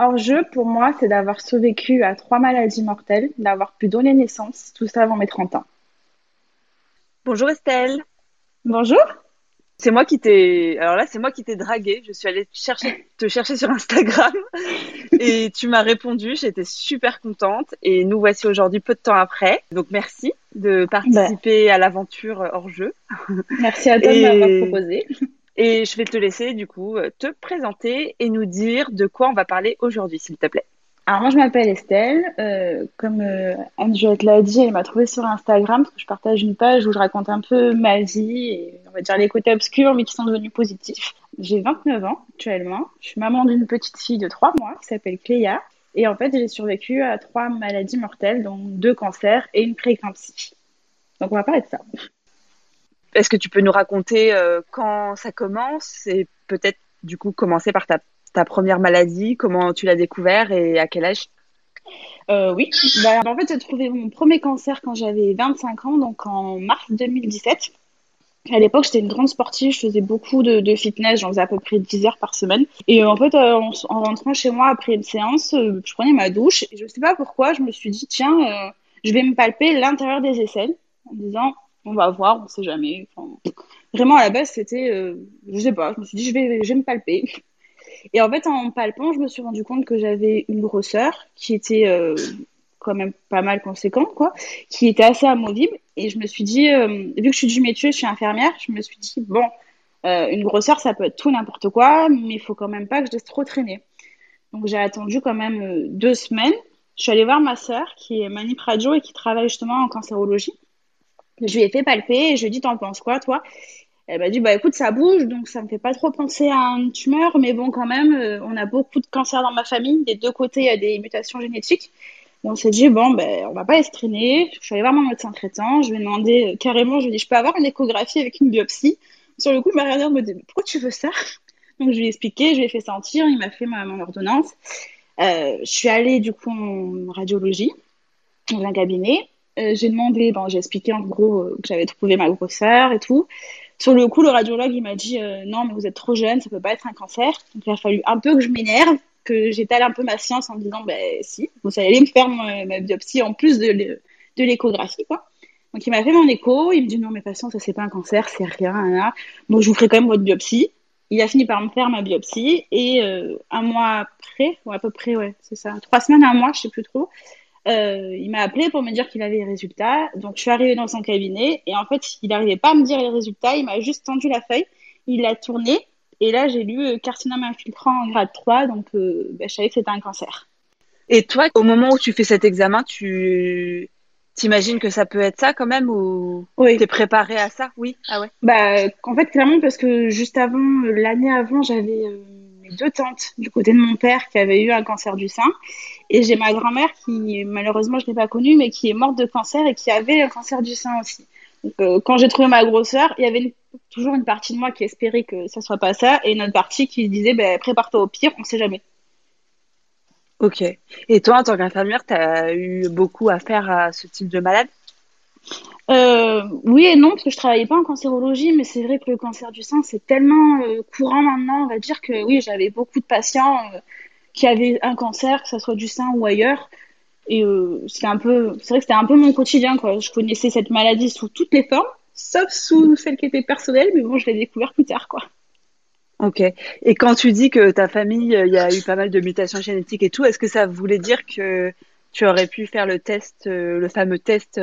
Hors-jeu, pour moi, c'est d'avoir survécu à trois maladies mortelles, d'avoir pu donner naissance, tout ça avant mes 30 ans. Bonjour Estelle. Bonjour. C'est moi qui t'ai. Alors là, c'est moi qui t'ai dragué. Je suis allée chercher, te chercher sur Instagram et tu m'as répondu. J'étais super contente et nous voici aujourd'hui peu de temps après. Donc merci de participer bah. à l'aventure hors jeu. Merci à toi de m'avoir proposé. Et je vais te laisser du coup te présenter et nous dire de quoi on va parler aujourd'hui, s'il te plaît. Alors moi je m'appelle Estelle, euh, comme euh, Anne-Juliette l'a dit, elle m'a trouvée sur Instagram parce que je partage une page où je raconte un peu ma vie et on va dire les côtés obscurs mais qui sont devenus positifs. J'ai 29 ans actuellement, je suis maman d'une petite fille de 3 mois qui s'appelle Cléa et en fait j'ai survécu à trois maladies mortelles dont deux cancers et une prééclampsie. Donc on va parler de ça. Est-ce que tu peux nous raconter euh, quand ça commence et peut-être du coup commencer par ta, ta première maladie, comment tu l'as découvert et à quel âge? Euh, oui, bah, en fait j'ai trouvé mon premier cancer quand j'avais 25 ans, donc en mars 2017. À l'époque, j'étais une grande sportive, je faisais beaucoup de, fitness, j'en faisais à peu près 10 heures par semaine. Et en fait, euh, en, rentrant chez moi après une séance, je prenais ma douche et je sais pas pourquoi, je me suis dit, tiens, je vais me palper l'intérieur des aisselles en disant, on va voir, on sait jamais. vraiment, à la base, c'était, euh, je sais pas, je me suis dit, je vais, je vais me palper. Et en fait, en palpant, je me suis rendu compte que j'avais une grosseur qui était euh, quand même pas mal conséquente, quoi, qui était assez amovible. Et je me suis dit, euh, vu que je suis du métier, je suis infirmière, je me suis dit, bon, une grosseur, ça peut être tout n'importe quoi, mais il faut quand même pas que je laisse trop traîner. Donc j'ai attendu quand même deux semaines. Je suis allée voir ma sœur qui est manip radio et qui travaille justement en cancérologie. Je lui ai fait palper et je lui ai dit, t'en penses quoi, toi? Elle m'a dit, bah écoute, ça bouge, donc ça me fait pas trop penser à une tumeur, mais bon, quand même, euh, on a beaucoup de cancers dans ma famille. Des deux côtés, il y a des mutations génétiques. on s'est dit, bon, ben, on va pas laisser traîner. Je suis allée voir mon médecin traitant. Je lui ai demandé euh, carrément, je lui ai dit, je peux avoir une échographie avec une biopsie? Sur le coup, m'a regardé me dit, pourquoi tu veux ça? Donc, je lui ai expliqué, je lui ai fait sentir, il m'a fait ma, mon ordonnance. Euh, je suis allée, du coup, en radiologie, dans un cabinet. J'ai demandé, bon, j'ai expliqué en gros que j'avais trouvé ma grosseur et tout. Sur le coup, le radiologue, il m'a dit euh, non, mais vous êtes trop jeune, ça peut pas être un cancer. Donc il a fallu un peu que je m'énerve, que j'étale un peu ma science en me disant ben si, vous allez me faire ma, biopsie en plus de, l'échographie, quoi. Donc il m'a fait mon écho, il me dit non mais patiente, ça c'est pas un cancer, c'est rien, rien. Donc je vous ferai quand même votre biopsie. Il a fini par me faire ma biopsie et un mois après, ou à peu près ouais, c'est ça, trois semaines, un mois, je sais plus trop. Euh, il m'a appelé pour me dire qu'il avait les résultats. Donc, je suis arrivée dans son cabinet et en fait, il n'arrivait pas à me dire les résultats. Il m'a juste tendu la feuille. Il l'a tournée et là, j'ai lu euh, carcinome infiltrant en grade 3. Donc, euh, bah, je savais que c'était un cancer. Et toi, au moment où tu fais cet examen, tu t'imagines que ça peut être ça quand même ou oui. t'es préparée à ça? Oui. Ah ouais. Bah, en fait, clairement, parce que juste avant, l'année avant, j'avais deux tantes du côté de mon père qui avaient eu un cancer du sein. Et j'ai ma grand-mère qui, malheureusement, je ne l'ai pas connue, mais qui est morte de cancer et qui avait un cancer du sein aussi. Donc, euh, quand j'ai trouvé ma grosseur, il y avait toujours une partie de moi qui espérait que ça soit pas ça et une autre partie qui disait ben, prépare-toi au pire, on sait jamais. Ok. Et toi, en tant qu'infirmière, tu as eu beaucoup à faire à ce type de malade? Euh, oui et non, parce que je travaillais pas en cancérologie, mais c'est vrai que le cancer du sein, c'est tellement euh, courant maintenant, on va dire que oui, j'avais beaucoup de patients euh, qui avaient un cancer, que ce soit du sein ou ailleurs. Et c'est un peu, c'est vrai que c'était un peu mon quotidien, quoi. Je connaissais cette maladie sous toutes les formes, sauf sous celle qui était personnelle, mais bon, je l'ai découvert plus tard, quoi. Ok. Et quand tu dis que ta famille, il y a eu pas mal de mutations génétiques et tout, est-ce que ça voulait dire que tu aurais pu faire le test, le fameux test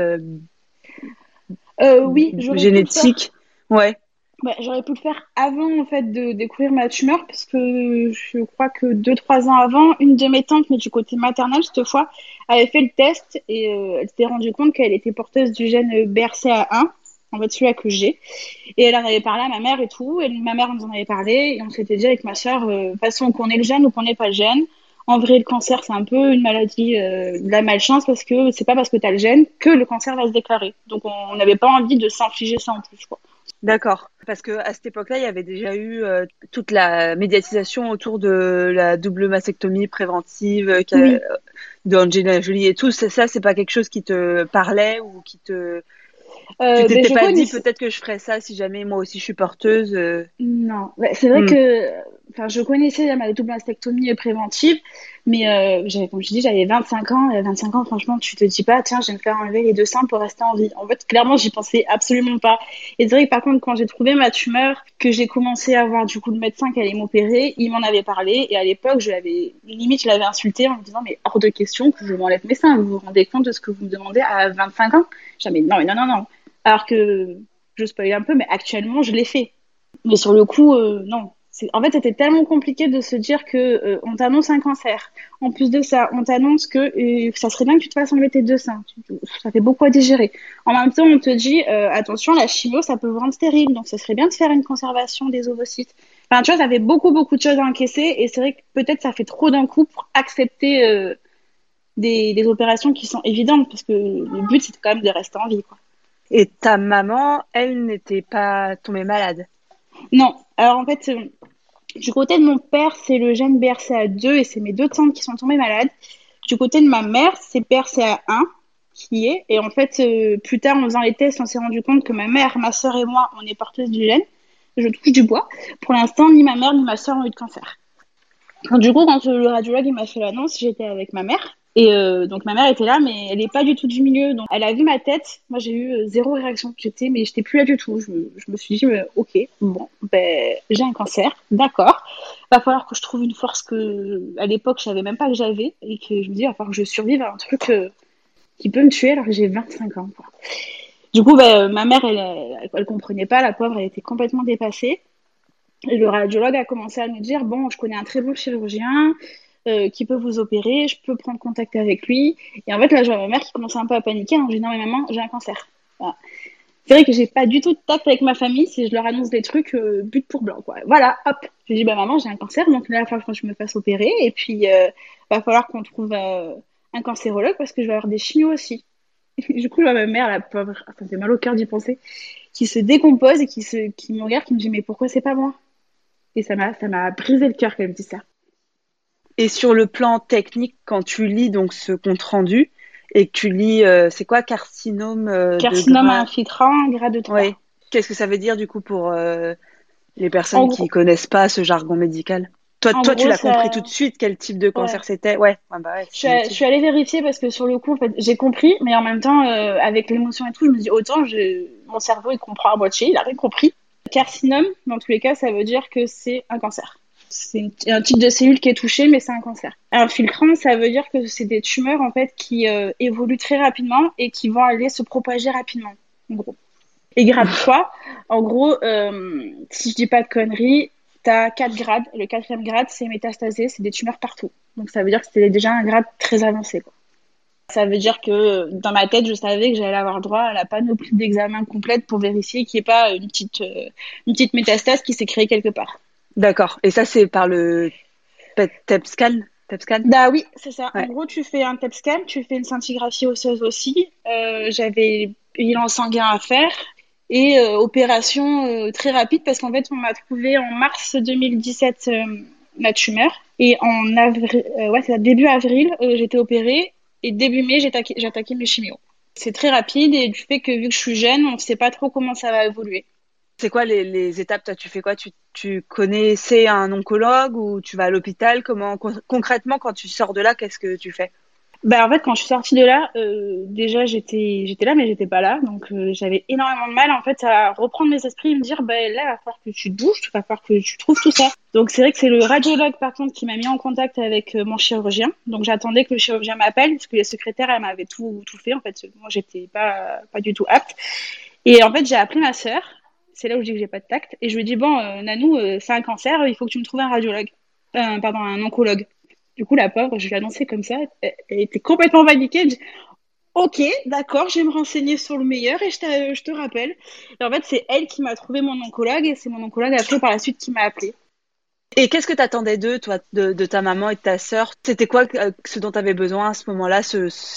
euh, oui, génétique. Ouais. Bah, j'aurais pu le faire avant en fait de découvrir ma tumeur parce que je crois que deux trois ans avant, une de mes tantes, mais du côté maternel cette fois, avait fait le test et euh, elle s'était rendue compte qu'elle était porteuse du gène BRCA1, en fait celui que j'ai. Et elle en avait parlé à ma mère et tout, et ma mère nous en avait parlé et on s'était dit avec ma soeur, euh, façon qu'on ait le gène ou qu'on n'ait pas le gène, en vrai, le cancer, c'est un peu une maladie euh, de la malchance parce que c'est pas parce que tu as le gène que le cancer va se déclarer. Donc, on n'avait pas envie de s'infliger ça en plus. Quoi. D'accord. Parce que à cette époque-là, il y avait déjà eu euh, toute la médiatisation autour de la double mastectomie préventive euh, oui. d'Angelina Jolie et tout. Ça, ça c'est pas quelque chose qui te parlait ou qui te Euh, tu t'étais ben, pas dit peut-être que je ferais ça si jamais moi aussi je suis porteuse euh. Non, c'est vrai hmm. que enfin, je connaissais ma double mastectomie préventive, mais euh, j'avais, comme je dis, j'avais 25 ans. Et à 25 ans, franchement, tu te dis pas, tiens, je vais me faire enlever les deux seins pour rester en vie. En fait, clairement, j'y pensais absolument pas. Et c'est vrai que par contre, quand j'ai trouvé ma tumeur, que j'ai commencé à voir du coup le médecin qui allait m'opérer, il m'en avait parlé. Et à l'époque, je l'avais, limite, je l'avais insulté en me disant, mais hors de question que je m'enlève mes seins. Vous vous rendez compte de ce que vous me demandez à 25 ans? Jamais, non, non, non, non. Alors que, je spoil un peu, mais actuellement, je l'ai fait. Mais sur le coup, euh, non. En fait, c'était tellement compliqué de se dire que euh, on t'annonce un cancer. En plus de ça, on t'annonce que euh, ça serait bien que tu te fasses enlever tes deux seins. Ça fait beaucoup à digérer. En même temps, on te dit attention, la chimio, ça peut vous rendre stérile, donc ce serait bien de faire une conservation des ovocytes. Enfin, tu vois, ça fait beaucoup, beaucoup de choses à encaisser, et c'est vrai que peut-être ça fait trop d'un coup pour accepter des, des, opérations qui sont évidentes, parce que le but, c'est quand même de rester en vie, quoi. Et ta maman, elle n'était pas tombée malade? Non. Alors en fait, euh, du côté de mon père, c'est le gène BRCA2 et c'est mes deux tantes qui sont tombées malades. Du côté de ma mère, c'est BRCA1 qui est. Et en fait, euh, plus tard, en faisant les tests, on s'est rendu compte que ma mère, ma soeur et moi, on est porteuses du gène. Je touche du bois. Pour l'instant, ni ma mère ni ma soeur ont eu de cancer. du coup, quand le radiologue m'a fait l'annonce, j'étais avec ma mère. Et euh, donc ma mère était là, mais elle est pas du tout du milieu. Donc elle a vu ma tête. Moi j'ai eu euh, zéro réaction. J'étais, mais j'étais plus là du tout. Je, me suis dit, ok, bon, ben j'ai un cancer, d'accord. Va falloir que je trouve une force que à l'époque je savais même pas que j'avais et que je me dis, il va falloir que je survive à un truc euh, qui peut me tuer alors que j'ai 25 ans. Du coup, ben, ma mère, elle, elle, comprenait pas. La pauvre, elle était complètement dépassée. Et le radiologue a commencé à me dire, bon, je connais un très bon chirurgien. Euh, qui peut vous opérer, je peux prendre contact avec lui. Et en fait, là, je vois ma mère qui commençait un peu à paniquer. Hein. Je dis non, mais maman, j'ai un cancer. C'est vrai que j'ai pas du tout de tact avec ma famille si je leur annonce des trucs euh, but pour blanc. Voilà, hop. Je dis bah maman, j'ai un cancer, donc là, il va falloir que je me fasse opérer. Et puis, euh, va falloir qu'on trouve euh, un cancérologue parce que je vais avoir des chimios aussi. du coup, je vois ma mère, la pauvre, me fait mal au cœur d'y penser, qui se décompose et qui, me regarde, qui me dit mais pourquoi c'est pas moi? Et ça m'a, ça m'a brisé le cœur qu'elle me dise ça. Et sur le plan technique, quand tu lis donc ce compte rendu et que tu lis, euh, c'est quoi carcinome euh, Carcinome infiltrant, grade 3. Oui. Qu'est-ce que ça veut dire du coup pour euh, les personnes qui connaissent pas ce jargon médical? Toi, toi tu l'as compris tout de suite quel type de cancer c'était? Ouais. bah ouais je, suis, allée vérifier parce que sur le coup, en fait, j'ai compris, mais en même temps, avec l'émotion et tout, je me dis autant je... mon cerveau il comprend à moitié, il a rien compris. Carcinome, dans tous les cas, ça veut dire que c'est un cancer c'est un type de cellule qui est touché, mais c'est un cancer. Infiltrant, ça veut dire que c'est des tumeurs en fait qui euh, évoluent très rapidement et qui vont aller se propager rapidement, en gros. Et grade 3, en gros, euh, si je dis pas de conneries, tu as 4 grades. Le quatrième grade, c'est métastasé, c'est des tumeurs partout. Donc ça veut dire que c'était déjà un grade très avancé. Quoi. Ça veut dire que dans ma tête, je savais que j'allais avoir droit à la panoplie d'examens complète pour vérifier qu'il n'y ait pas une petite, euh, une petite métastase qui s'est créée quelque part. D'accord. Et ça, c'est par le TEP scan Bah oui, c'est ça. En gros, tu fais un TEP scan, tu fais une scintigraphie osseuse aussi. Euh, J'avais bilan sanguin à faire et euh, opération euh, très rapide parce qu'en fait, on m'a trouvé en mars 2017 euh, la tumeur et en avril, ouais, c'est début avril, j'étais opérée et début mai, j'ai attaqué, attaqué mes chimios. C'est très rapide et du fait que vu que je suis jeune, on ne sait pas trop comment ça va évoluer. C'est quoi les, étapes? Toi, tu fais quoi? Tu, tu connaissais un oncologue ou tu vas à l'hôpital? Comment concrètement, quand tu sors de là, qu'est-ce que tu fais? Bah en fait quand je suis sortie de là, euh, déjà j'étais là mais j'étais pas là donc euh, j'avais énormément de mal en fait à reprendre mes esprits et me dire bah là il va falloir que tu te bouges, il va falloir que tu trouves tout ça. Donc c'est vrai que c'est le radiologue par contre qui m'a mis en contact avec euh, mon chirurgien. Donc j'attendais que le chirurgien m'appelle parce que les secrétaires elle m'avait tout tout fait en fait moi j'étais pas pas du tout apte. Et en fait j'ai appelé ma sœur c'est là où je dis que j'ai pas de tact. Et je lui dis, bon, euh, Nanou, euh, c'est un cancer, il faut que tu me trouves un radiologue. Euh, pardon, un oncologue. Du coup, la pauvre, je lui ai annoncé comme ça. Elle, était complètement paniquée. Dit, ok, d'accord, je vais me renseigner sur le meilleur et je te, je te rappelle. Et en fait, c'est elle qui m'a trouvé mon oncologue et c'est mon oncologue après par la suite qui m'a appelé. Et qu'est-ce que tu attendais d'eux, toi, de, ta maman et de ta sœur? C'était quoi ce dont tu avais besoin à ce moment-là,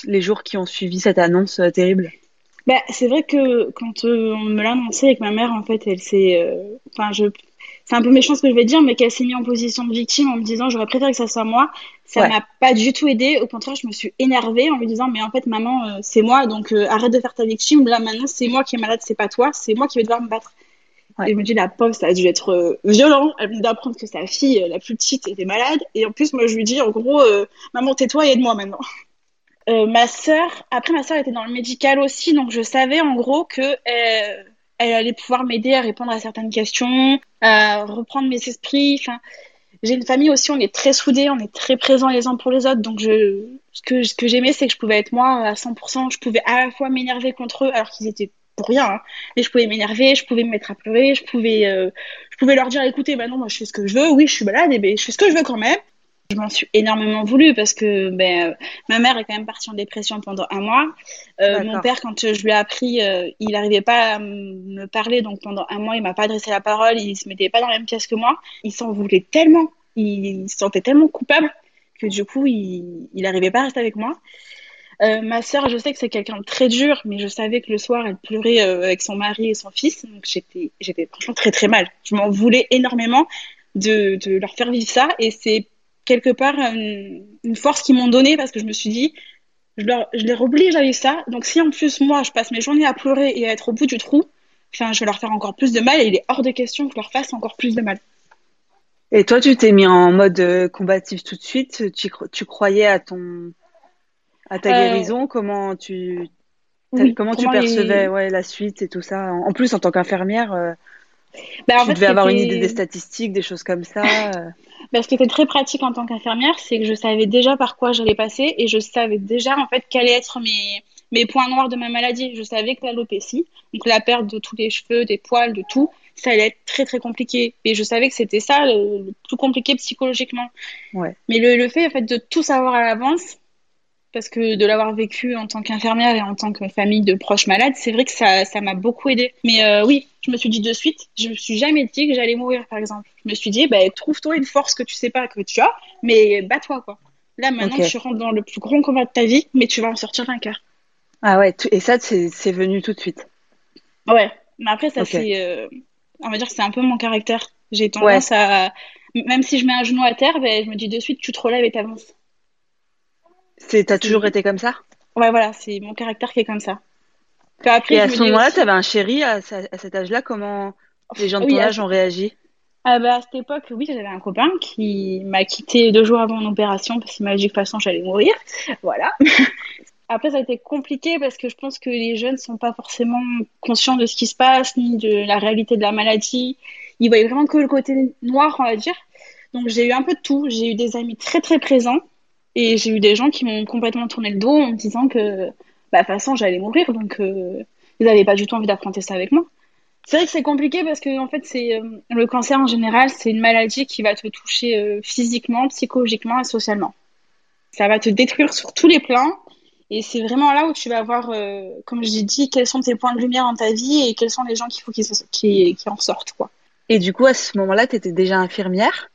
les jours qui ont suivi cette annonce terrible? Bah, c'est vrai que quand euh, on me l'a annoncé avec ma mère, en fait, elle s'est. Euh, enfin, je. c'est un peu méchant ce que je vais dire, mais qu'elle s'est mise en position de victime en me disant j'aurais préféré que ça soit moi. Ça Ouais. m'a pas du tout aidé. Au contraire, je me suis énervée en lui disant mais en fait maman euh, c'est moi donc euh, arrête de faire ta victime. Là maintenant c'est moi qui est malade, c'est pas toi, c'est moi qui vais devoir me battre. Ouais. Et je me dis la pauvre ça a dû être euh, violent. Elle venait d'apprendre que sa fille la plus petite était malade et en plus moi je lui dis en gros euh, maman tais-toi et aide-moi maintenant. Euh, ma sœur, après ma sœur était dans le médical aussi, donc je savais en gros que euh, elle allait pouvoir m'aider à répondre à certaines questions, à reprendre mes esprits. Enfin, j'ai une famille aussi, on est très soudés, on est très présents les uns pour les autres. Donc ce que j'aimais, c'est que je pouvais être moi à 100%. Je pouvais à la fois m'énerver contre eux, alors qu'ils étaient pour rien, hein. mais je pouvais m'énerver, je pouvais me mettre à pleurer, je pouvais, euh, je pouvais leur dire, écoutez, bah non, moi je fais ce que je veux. Oui, je suis malade, et ben je fais ce que je veux quand même. Je m'en suis énormément voulu parce que ben, euh, ma mère est quand même partie en dépression pendant un mois. Euh, mon père, quand je lui ai appris, euh, il n'arrivait pas à me parler, donc pendant un mois, il m'a pas adressé la parole, il se mettait pas dans la même pièce que moi. Il s'en voulait tellement, il se sentait tellement coupable que du coup, il n'arrivait pas à rester avec moi. Euh, ma sœur, je sais que c'est quelqu'un de très dur, mais je savais que le soir, elle pleurait euh, avec son mari et son fils, donc j'étais, j'étais franchement très très mal. Je m'en voulais énormément de, de leur faire vivre ça, et c'est quelque part une, une force qu'ils m'ont donnée parce que je me suis dit, je, leur, je les oblige à vivre ça, donc si en plus moi, je passe mes journées à pleurer et à être au bout du trou, enfin, je vais leur faire encore plus de mal, et il est hors de question que je leur fasse encore plus de mal. Et toi, tu t'es mis en mode euh, combatif tout de suite? Tu, tu croyais à ton, à ta Euh, guérison? Comment tu, Oui, comment tu percevais, ouais, la suite et tout ça? En en plus, en tant qu'infirmière, euh, Bah, en tu fait, devais avoir une idée des statistiques, des choses comme ça. euh. Bah, ce qui était très pratique en tant qu'infirmière, c'est que je savais déjà par quoi j'allais passer et je savais déjà en fait quels allaient être mes, mes points noirs de ma maladie. Je savais que l'alopécie, donc la perte de tous les cheveux, des poils, de tout, ça allait être très très compliqué. Et je savais que c'était ça le, le plus compliqué psychologiquement. Ouais. Mais le, le fait en fait de tout savoir à l'avance, parce que de l'avoir vécu en tant qu'infirmière et en tant que famille de proches malades, c'est vrai que ça ça m'a beaucoup aidé. Mais euh, oui, je me suis dit de suite, je me suis jamais dit que j'allais mourir par exemple. Je me suis dit bah trouve-toi une force que tu sais pas que tu as, mais bats-toi quoi. Là maintenant tu rentres dans le plus grand combat de ta vie, mais tu vas en sortir vainqueur. Ah ouais, et ça, c'est venu tout de suite. Ouais, mais après ça c'est euh, on va dire c'est un peu mon caractère. J'ai tendance à même si je mets un genou à terre, ben, je me dis de suite tu te relèves et t'avances. C'est, t'as toujours été comme ça? Ouais voilà, c'est mon caractère qui est comme ça. Puis après, Et à ce moment-là, tu avais un chéri à, ce- à cet âge-là. Comment les gens de Oui, ton âge ont réagi? Ah bah, à cette époque, oui, j'avais un copain qui m'a quitté deux jours avant mon opération parce qu'il m'a dit que de toute façon j'allais mourir. Voilà. Après, ça a été compliqué parce que je pense que les jeunes sont pas forcément conscients de ce qui se passe ni de la réalité de la maladie. Ils voyaient vraiment que le côté noir, on va dire. Donc j'ai eu un peu de tout. J'ai eu des amis très très présents et j'ai eu des gens qui m'ont complètement tourné le dos en me disant que bah, de toute façon j'allais mourir donc euh, ils n'avaient pas du tout envie d'affronter ça avec moi. C'est vrai que c'est compliqué parce que en fait c'est euh, le cancer en général, c'est une maladie qui va te toucher euh, physiquement, psychologiquement et socialement. Ça va te détruire sur tous les plans et c'est vraiment là où tu vas voir, euh, comme je l'ai dit, quels sont tes points de lumière dans ta vie et quels sont les gens qu'il faut qu'ils qui, qui en sortent quoi. Et du coup, à ce moment-là, tu étais déjà infirmière?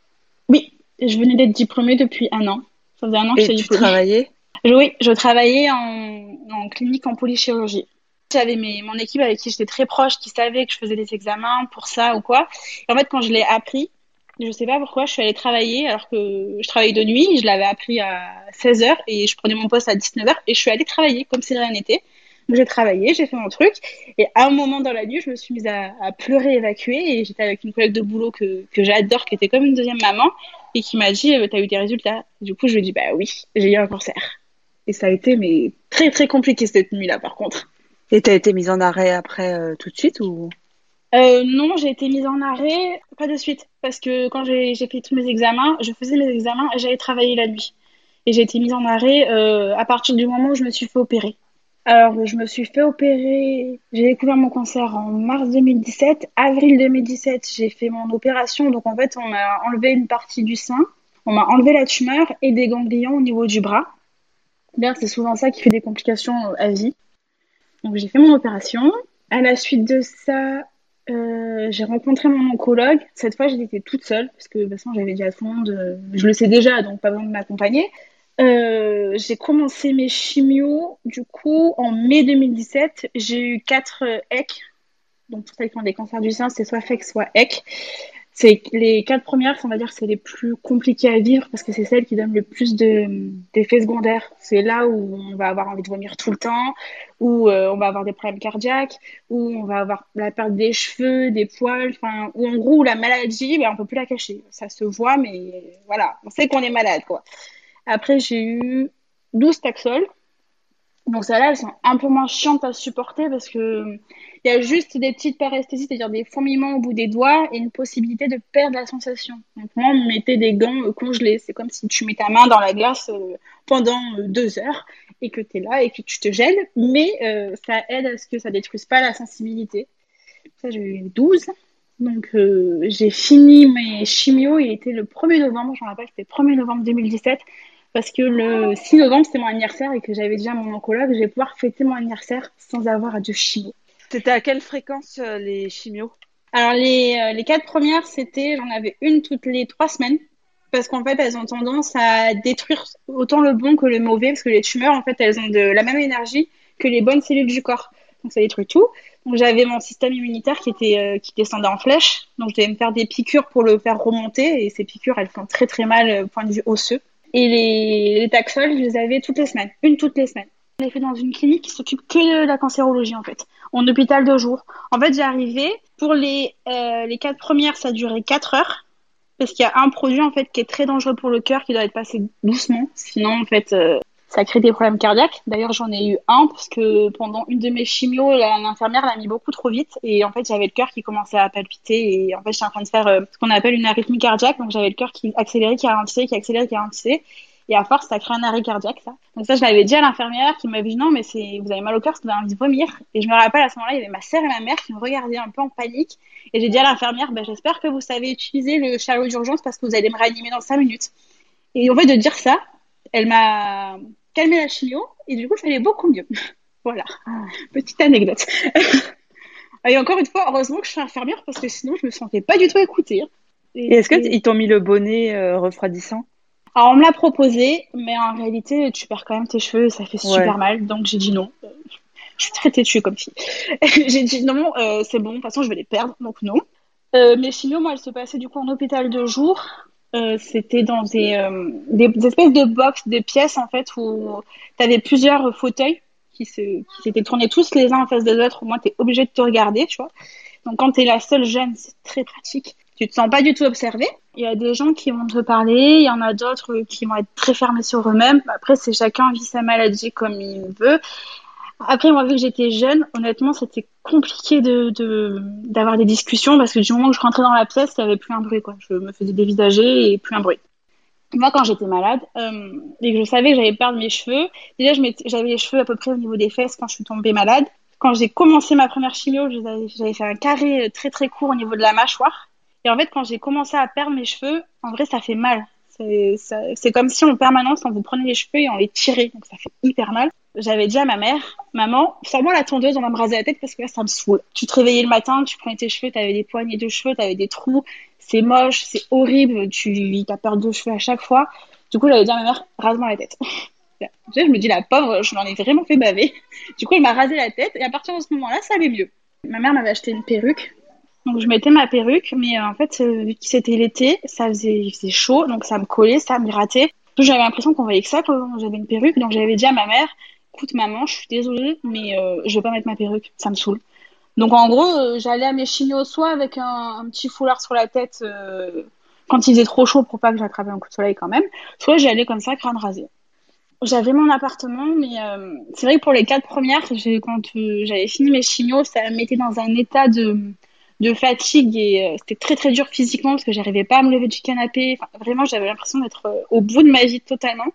Oui, je venais d'être diplômée depuis un an. Ça faisait un an que et j'étais tu diplômée. travaillais? Oui, je travaillais en, clinique en polychirurgie. J'avais mon équipe avec qui j'étais très proche, qui savait que je faisais des examens pour ça ou quoi. Et en fait, quand je l'ai appris, je sais pas pourquoi, je suis allée travailler alors que je travaillais de nuit. Je l'avais appris à 16h et je prenais mon poste à 19h et je suis allée travailler comme si rien n'était. J'ai travaillé, j'ai fait mon truc et à un moment dans la nuit, je me suis mise à, à pleurer, évacuer et j'étais avec une collègue de boulot que, que j'adore, qui était comme une deuxième maman et qui m'a dit euh, T'as eu des résultats Du coup, je lui ai dit Bah oui, j'ai eu un cancer. Et ça a été mais très très compliqué cette nuit-là par contre. Et t'as été mise en arrêt après euh, tout de suite ou? Euh, non, j'ai été mise en arrêt, pas de suite, parce que quand j'ai fait tous mes examens, je faisais mes examens et j'allais travailler la nuit. Et j'ai été mise en arrêt euh, à partir du moment où je me suis fait opérer. Alors, je me suis fait opérer, j'ai découvert mon cancer en mars 2017. Avril 2017, j'ai fait mon opération. Donc, en fait, on m'a enlevé une partie du sein, on m'a enlevé la tumeur et des ganglions au niveau du bras. D'ailleurs, c'est souvent ça qui fait des complications euh, à vie. Donc, j'ai fait mon opération. À la suite de ça, euh, j'ai rencontré mon oncologue. Cette fois, j'étais toute seule, parce que de toute façon, j'avais dit à tout le monde, euh, je le sais déjà, donc pas besoin de m'accompagner. J'ai commencé mes chimios, du coup, en mai 2017. J'ai eu quatre euh, EC. Donc, pour celles qui ont des cancers du sein, c'est soit FEC, soit EC. C'est les quatre premières, on va dire, c'est les plus compliquées à vivre parce que c'est celles qui donnent le plus d'effets secondaires. C'est là où on va avoir envie de vomir tout le temps, où euh, on va avoir des problèmes cardiaques, où on va avoir la perte des cheveux, des poils, enfin, où en gros la maladie, ben, on peut plus la cacher. Ça se voit, mais voilà, on sait qu'on est malade, quoi. Après, j'ai eu 12 taxols. Donc ça là, elles sont un peu moins chiantes à supporter parce que il y a juste des petites paresthésies, c'est-à-dire des fourmillements au bout des doigts et une possibilité de perdre la sensation. Donc moi, on mettait des gants euh, congelés. C'est comme si tu mets ta main dans la glace euh, pendant euh, deux heures et que tu es là et que tu te gèles, mais ça aide à ce que ça détruise pas la sensibilité. Ça, j'ai eu 12. Donc j'ai fini mes chimios, il était le 1er novembre, j'en rappelle, c'était le 1er novembre 2017 parce que le 6 novembre, c'était mon anniversaire et que j'avais déjà mon oncologue, je vais pouvoir fêter mon anniversaire sans avoir à de chimio. C'était à quelle fréquence euh, les chimios? Alors, les, euh, les quatre premières, c'était, j'en avais une toutes les trois semaines. Parce qu'en fait, elles ont tendance à détruire autant le bon que le mauvais, parce que les tumeurs, en fait, elles ont de la même énergie que les bonnes cellules du corps. Donc, ça détruit tout. Donc, j'avais mon système immunitaire qui était euh, qui descendait en flèche. Donc, je devais me faire des piqûres pour le faire remonter. Et ces piqûres, elles font très très mal au point de vue osseux. Et les, les taxols, je les avais toutes les semaines, une toutes les semaines. Je l'ai fait dans une clinique qui s'occupe que de la cancérologie en fait, en hôpital de jour. En fait, j'arrivais pour les euh, les quatre premières, ça durait quatre heures parce qu'il y a un produit en fait qui est très dangereux pour le cœur qui doit être passé doucement, sinon en fait euh, ça crée des problèmes cardiaques. D'ailleurs, j'en ai eu un parce que pendant une de mes chimios, l'infirmière l'a mis beaucoup trop vite et en fait, j'avais le cœur qui commençait à palpiter et en fait, j'étais en train de faire euh, ce qu'on appelle une arythmie cardiaque. Donc, j'avais le cœur qui accélérait, qui ralentissait, qui accélérait, qui ralentissait. Et à force, ça crée un arrêt cardiaque, ça. Donc ça, je l'avais dit à l'infirmière qui m'a dit non, mais c'est, vous avez mal au cœur, vous avez envie de vomir. Et je me rappelle à ce moment-là, il y avait ma sœur et ma mère qui me regardaient un peu en panique. Et j'ai dit à l'infirmière, ben, j'espère que vous savez utiliser le chariot d'urgence parce que vous allez me réanimer dans 5 minutes. Et en fait, de dire ça, elle m'a calmer la chimio et du coup ça allait beaucoup mieux. voilà, petite anecdote. et encore une fois, heureusement que je suis infirmière parce que sinon je me sentais pas du tout écoutée. Hein. Et, est-ce qu'ils t'ont mis le bonnet euh, refroidissant? Alors on me l'a proposé, mais en réalité tu perds quand même tes cheveux ça fait super mal, donc j'ai dit non. Je suis très têtue comme fille. j'ai dit non, euh, c'est bon, de toute façon je vais les perdre, donc non. Euh, mes chimios, moi, elles se passaient du coup en hôpital de jour. Euh, c'était dans des, euh, des, espèces de box, des pièces en fait où tu avais plusieurs fauteuils qui s'étaient tournés tous les uns en face des autres. Au moins, tu es obligé de te regarder, tu vois. Donc, quand tu es la seule jeune, c'est très pratique. Tu te sens pas du tout observé. Il y a des gens qui vont te parler, il y en a d'autres qui vont être très fermés sur eux-mêmes. Après, c'est chacun vit sa maladie comme il veut. Après, moi, vu que j'étais jeune, honnêtement, c'était compliqué d'avoir des discussions parce que du moment que je rentrais dans la pièce, il n'y avait plus un bruit. Je me faisais dévisager et plus un bruit. Moi, quand j'étais malade euh, et que je savais que j'allais perdre mes cheveux, déjà, j'avais les cheveux à peu près au niveau des fesses quand je suis tombée malade. Quand j'ai commencé ma première chimio, j'avais fait un carré très très court au niveau de la mâchoire. Et en fait, quand j'ai commencé à perdre mes cheveux, en vrai, ça fait mal. C'est comme si en permanence on vous prenait les cheveux et on les tirait, donc ça fait hyper mal. J'avais dit à ma mère, maman, sors-moi la tondeuse, on va me raser la tête parce que là ça me saoule. Tu te réveillais le matin, tu prenais tes cheveux, t'avais des poignées de cheveux, t'avais des trous, c'est moche, c'est horrible, tu as peur de cheveux à chaque fois. Du coup j'avais dit à ma mère, rase-moi la tête. je me dis la pauvre, je m'en ai vraiment fait baver. Du coup elle m'a rasé la tête et à partir de ce moment-là ça allait mieux. Ma mère m'avait acheté une perruque donc je mettais ma perruque, mais euh, en fait, euh, vu que c'était l'été, ça faisait chaud, donc ça me collait, ça me grattait. J'avais l'impression qu'on voyait que ça quand j'avais une perruque, donc j'avais dit à ma mère, écoute maman, je suis désolée, mais euh, je vais pas mettre ma perruque, ça me saoule. Donc en gros, j'allais à mes chimios soit avec un, petit foulard sur la tête quand il faisait trop chaud pour pas que j'attrape un coup de soleil quand même, soit j'allais comme ça crâne rasé. J'avais mon appartement, mais c'est vrai que pour les quatre premières, quand j'avais fini mes chimios, ça me mettait dans un état de de fatigue et euh, c'était très très dur physiquement parce que j'arrivais pas à me lever du canapé. Vraiment, j'avais l'impression d'être euh, au bout de ma vie totalement.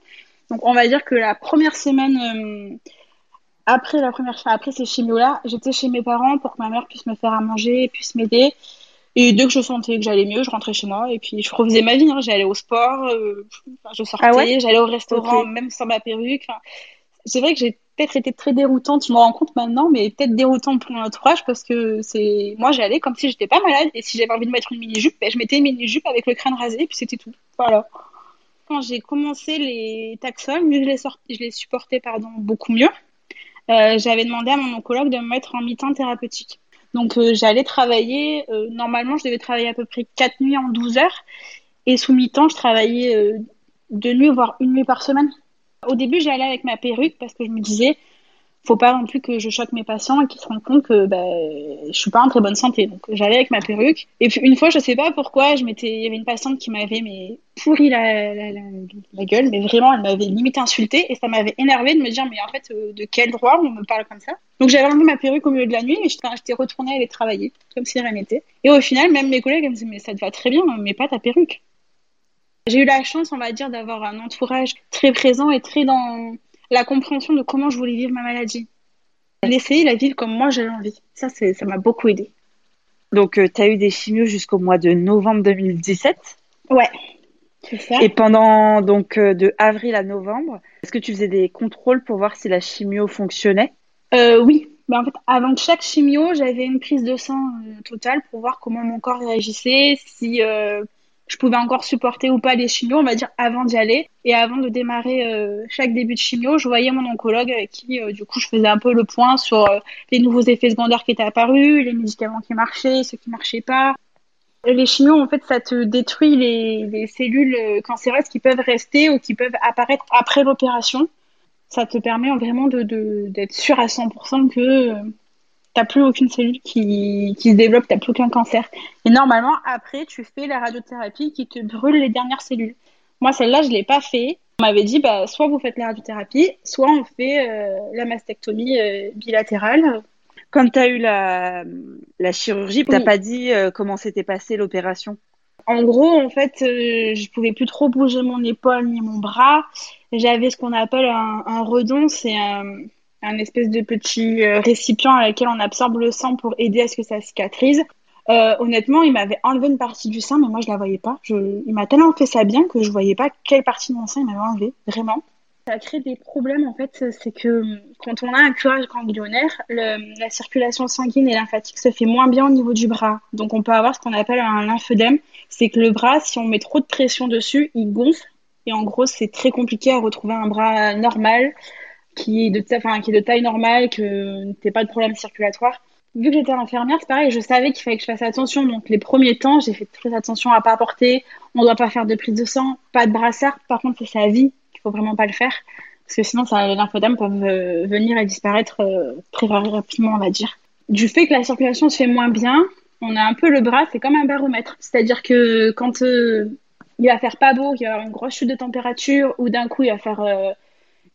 Donc, on va dire que la première semaine euh, après la première, après ces chimios-là, j'étais chez mes parents pour que ma mère puisse me faire à manger, puisse m'aider. Et dès que je sentais que j'allais mieux, je rentrais chez moi et puis je refaisais ma vie. Hein. J'allais au sport, je sortais, ah j'allais au restaurant, même sans ma perruque. c'est vrai que j'ai peut-être été très déroutante, je me rends compte maintenant, mais peut-être déroutante pour mon entourage parce que c'est moi j'allais comme si j'étais pas malade et si j'avais envie de mettre une mini jupe, ben, je mettais une mini jupe avec le crâne rasé et puis c'était tout. Voilà. Quand j'ai commencé les taxols, je les, supportais beaucoup mieux. Euh, j'avais demandé à mon oncologue de me mettre en mi-temps thérapeutique. Donc j'allais travailler, normalement je devais travailler à peu près 4 nuits en 12 heures. Et sous mi-temps, je travaillais deux nuits, voire une nuit par semaine. Au début, j'allais avec ma perruque parce que je me disais, faut pas non plus que je choque mes patients et qu'ils se rendent compte que bah, je suis pas en très bonne santé. Donc j'allais avec ma perruque. Et puis une fois, je sais pas pourquoi, il y avait une patiente qui m'avait mais pourri la, gueule, mais vraiment, elle m'avait limite insultée et ça m'avait énervé de me dire mais en fait euh, de quel droit on me parle comme ça? Donc j'avais enlevé ma perruque au milieu de la nuit et j'étais retournée aller travailler comme si rien n'était. Et au final, même mes collègues me disaient mais ça te va très bien, mais pas ta perruque. J'ai eu la chance, on va dire, d'avoir un entourage très présent et très dans la compréhension de comment je voulais vivre ma maladie. L'essayer, la vivre comme moi j'avais envie. Ça, ça m'a beaucoup aidé. Donc, euh, tu as eu des chimios jusqu'au mois de novembre 2017 Ouais. Ça. Et pendant donc euh, de avril à novembre, est-ce que tu faisais des contrôles pour voir si la chimio fonctionnait? Euh, Oui. Ben, en fait, avant chaque chimio, j'avais une prise de sang totale pour voir comment mon corps réagissait, si je pouvais encore supporter ou pas les chimios, on va dire, avant d'y aller. Et avant de démarrer euh, chaque début de chimio, je voyais mon oncologue avec qui, euh, du coup, je faisais un peu le point sur euh, les nouveaux effets secondaires qui étaient apparus, les médicaments qui marchaient, ceux qui marchaient pas. Les chimios, en fait, ça te détruit les, les cellules cancéreuses qui peuvent rester ou qui peuvent apparaître après l'opération. Ça te permet vraiment d'être sûr à 100% que t'as plus aucune cellule qui, qui se développe, t'as plus aucun cancer. Et normalement, après, tu fais la radiothérapie qui te brûle les dernières cellules. Moi, celle-là, je l'ai pas fait. On m'avait dit, bah, soit vous faites la radiothérapie, soit on fait euh, la mastectomie euh, bilatérale. Quand tu as eu la, la chirurgie, tu t'as pas dit euh, comment s'était passée l'opération? En gros, en fait, je pouvais plus trop bouger mon épaule ni mon bras. J'avais ce qu'on appelle un, un redon, c'est un un espèce de petit euh, récipient à laquelle on absorbe le sang pour aider à ce que ça cicatrise. Euh, honnêtement, il m'avait enlevé une partie du sein, mais moi je la voyais pas. Je... Il m'a tellement fait ça bien que je voyais pas quelle partie de mon sein il m'avait enlevé, vraiment. Ça crée des problèmes en fait, c'est que quand on a un curage ganglionnaire, la circulation sanguine et lymphatique se fait moins bien au niveau du bras. Donc on peut avoir ce qu'on appelle un lymphœdème, c'est que le bras, si on met trop de pression dessus, il gonfle et en gros c'est très compliqué à retrouver un bras normal qui est de, taille normale, que t'es pas de problème circulatoire. Vu que j'étais infirmière, c'est pareil, je savais qu'il fallait que je fasse attention. Donc les premiers temps, j'ai fait très attention à pas apporter. On doit pas faire de prise de sang, pas de brassard. Par contre, c'est sa vie qu'il faut vraiment pas le faire. Parce que sinon, les lymphodames peuvent euh, venir et disparaître euh, très rapidement, on va dire. Du fait que la circulation se fait moins bien, on a un peu le bras, c'est comme un baromètre. C'est-à-dire que quand euh, il va faire pas beau, qu'il y avoir une grosse chute de température, ou d'un coup il va faire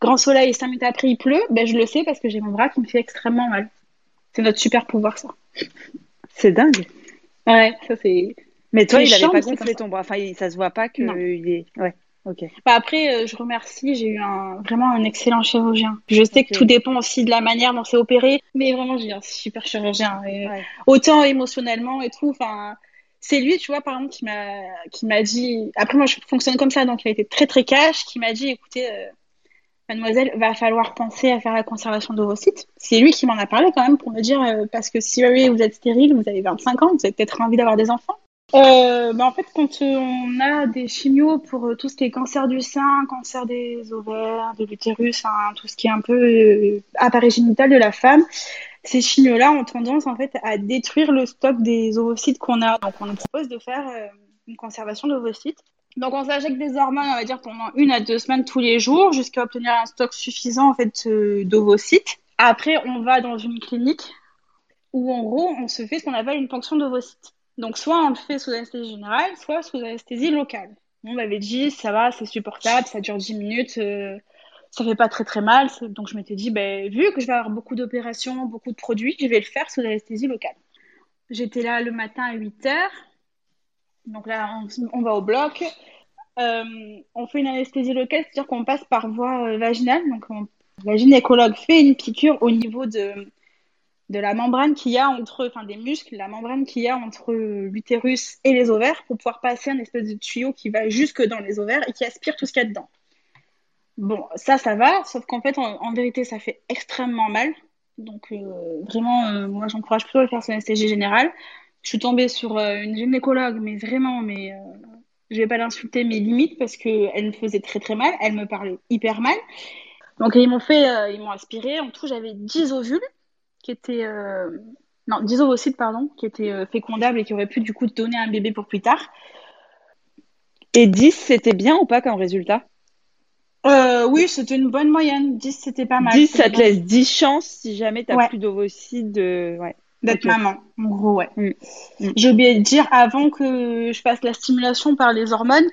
grand soleil et 5 minutes après il pleut, ben je le sais parce que j'ai mon bras qui me fait extrêmement mal. C'est notre super pouvoir ça. C'est dingue. Ouais, ça c'est. Mais toi, il n'avait pas gonflé ton bras. Enfin, ça se voit pas que il est. Ouais. Ok. Bah après, euh, je remercie. J'ai eu un vraiment un excellent chirurgien. Je sais que tout dépend aussi de la manière dont c'est opéré, mais vraiment j'ai un super chirurgien. Autant émotionnellement et tout. Enfin, c'est lui, tu vois, par exemple, qui m'a qui m'a dit. Après, moi, je fonctionne comme ça, donc il a été très très cash. Qui m'a dit, écoutez, euh, mademoiselle, va falloir penser à faire la conservation sites. C'est lui qui m'en a parlé quand même pour me dire, euh, parce que si vous êtes stérile, vous avez 25 ans, vous avez peut-être envie d'avoir des enfants. Euh, bah en fait, quand on a des chimios pour euh, tout ce qui est cancer du sein, cancer des ovaires, de l'utérus, tout ce qui est un peu euh, appareil génital de la femme, ces chimios-là ont tendance en fait à détruire le stock des ovocytes qu'on a. Donc, on nous propose de faire une conservation d'ovocytes donc on s'injecte des hormones, on va dire pendant une à deux semaines tous les jours, jusqu'à obtenir un stock suffisant en fait euh, d'ovocytes. Après, on va dans une clinique où en gros on se fait ce qu'on appelle une ponction d'ovocytes. Donc soit on le fait sous anesthésie générale, soit sous anesthésie locale. On m'avait dit ça va, c'est supportable, ça dure 10 minutes, euh, ça fait pas très très mal. Donc je m'étais dit ben vu que je vais avoir beaucoup d'opérations, beaucoup de produits, je vais le faire sous anesthésie locale. J'étais là le matin à 8 heures. Donc là, on, va au bloc. Euh, on fait une anesthésie locale, c'est-à-dire qu'on passe par voie euh, vaginale. Donc la gynécologue fait une piqûre au niveau de, la membrane qu'il y a entre, enfin des muscles, la membrane qu'il y a entre l'utérus et les ovaires pour pouvoir passer un espèce de tuyau qui va jusque dans les ovaires et qui aspire tout ce qu'il y a dedans. Bon, ça, ça va, sauf qu'en fait, en, vérité, ça fait extrêmement mal. Donc, euh, vraiment, moi, j'encourage plutôt à faire sous anesthésie générale je suis tombée sur euh, une gynécologue, mais vraiment, mais euh, je vais pas l'insulter, mais limite parce que elle me faisait très très mal, elle me parlait hyper mal. Donc ils m'ont fait, euh, ils m'ont aspiré. En tout, j'avais 10 ovules qui étaient non, 10 ovocytes, pardon, qui étaient euh, fécondables et qui auraient pu du coup donner un bébé pour plus tard. Et 10, c'était bien ou pas comme résultat? Euh, Oui, c'était une bonne moyenne. 10, c'était pas mal. 10, ça te laisse 10 chances si jamais tu n'as plus d'ovocytes de... Ouais. D'être maman, en gros, ouais. Mm. Mm. J'ai oublié de dire, avant que je fasse la stimulation par les hormones,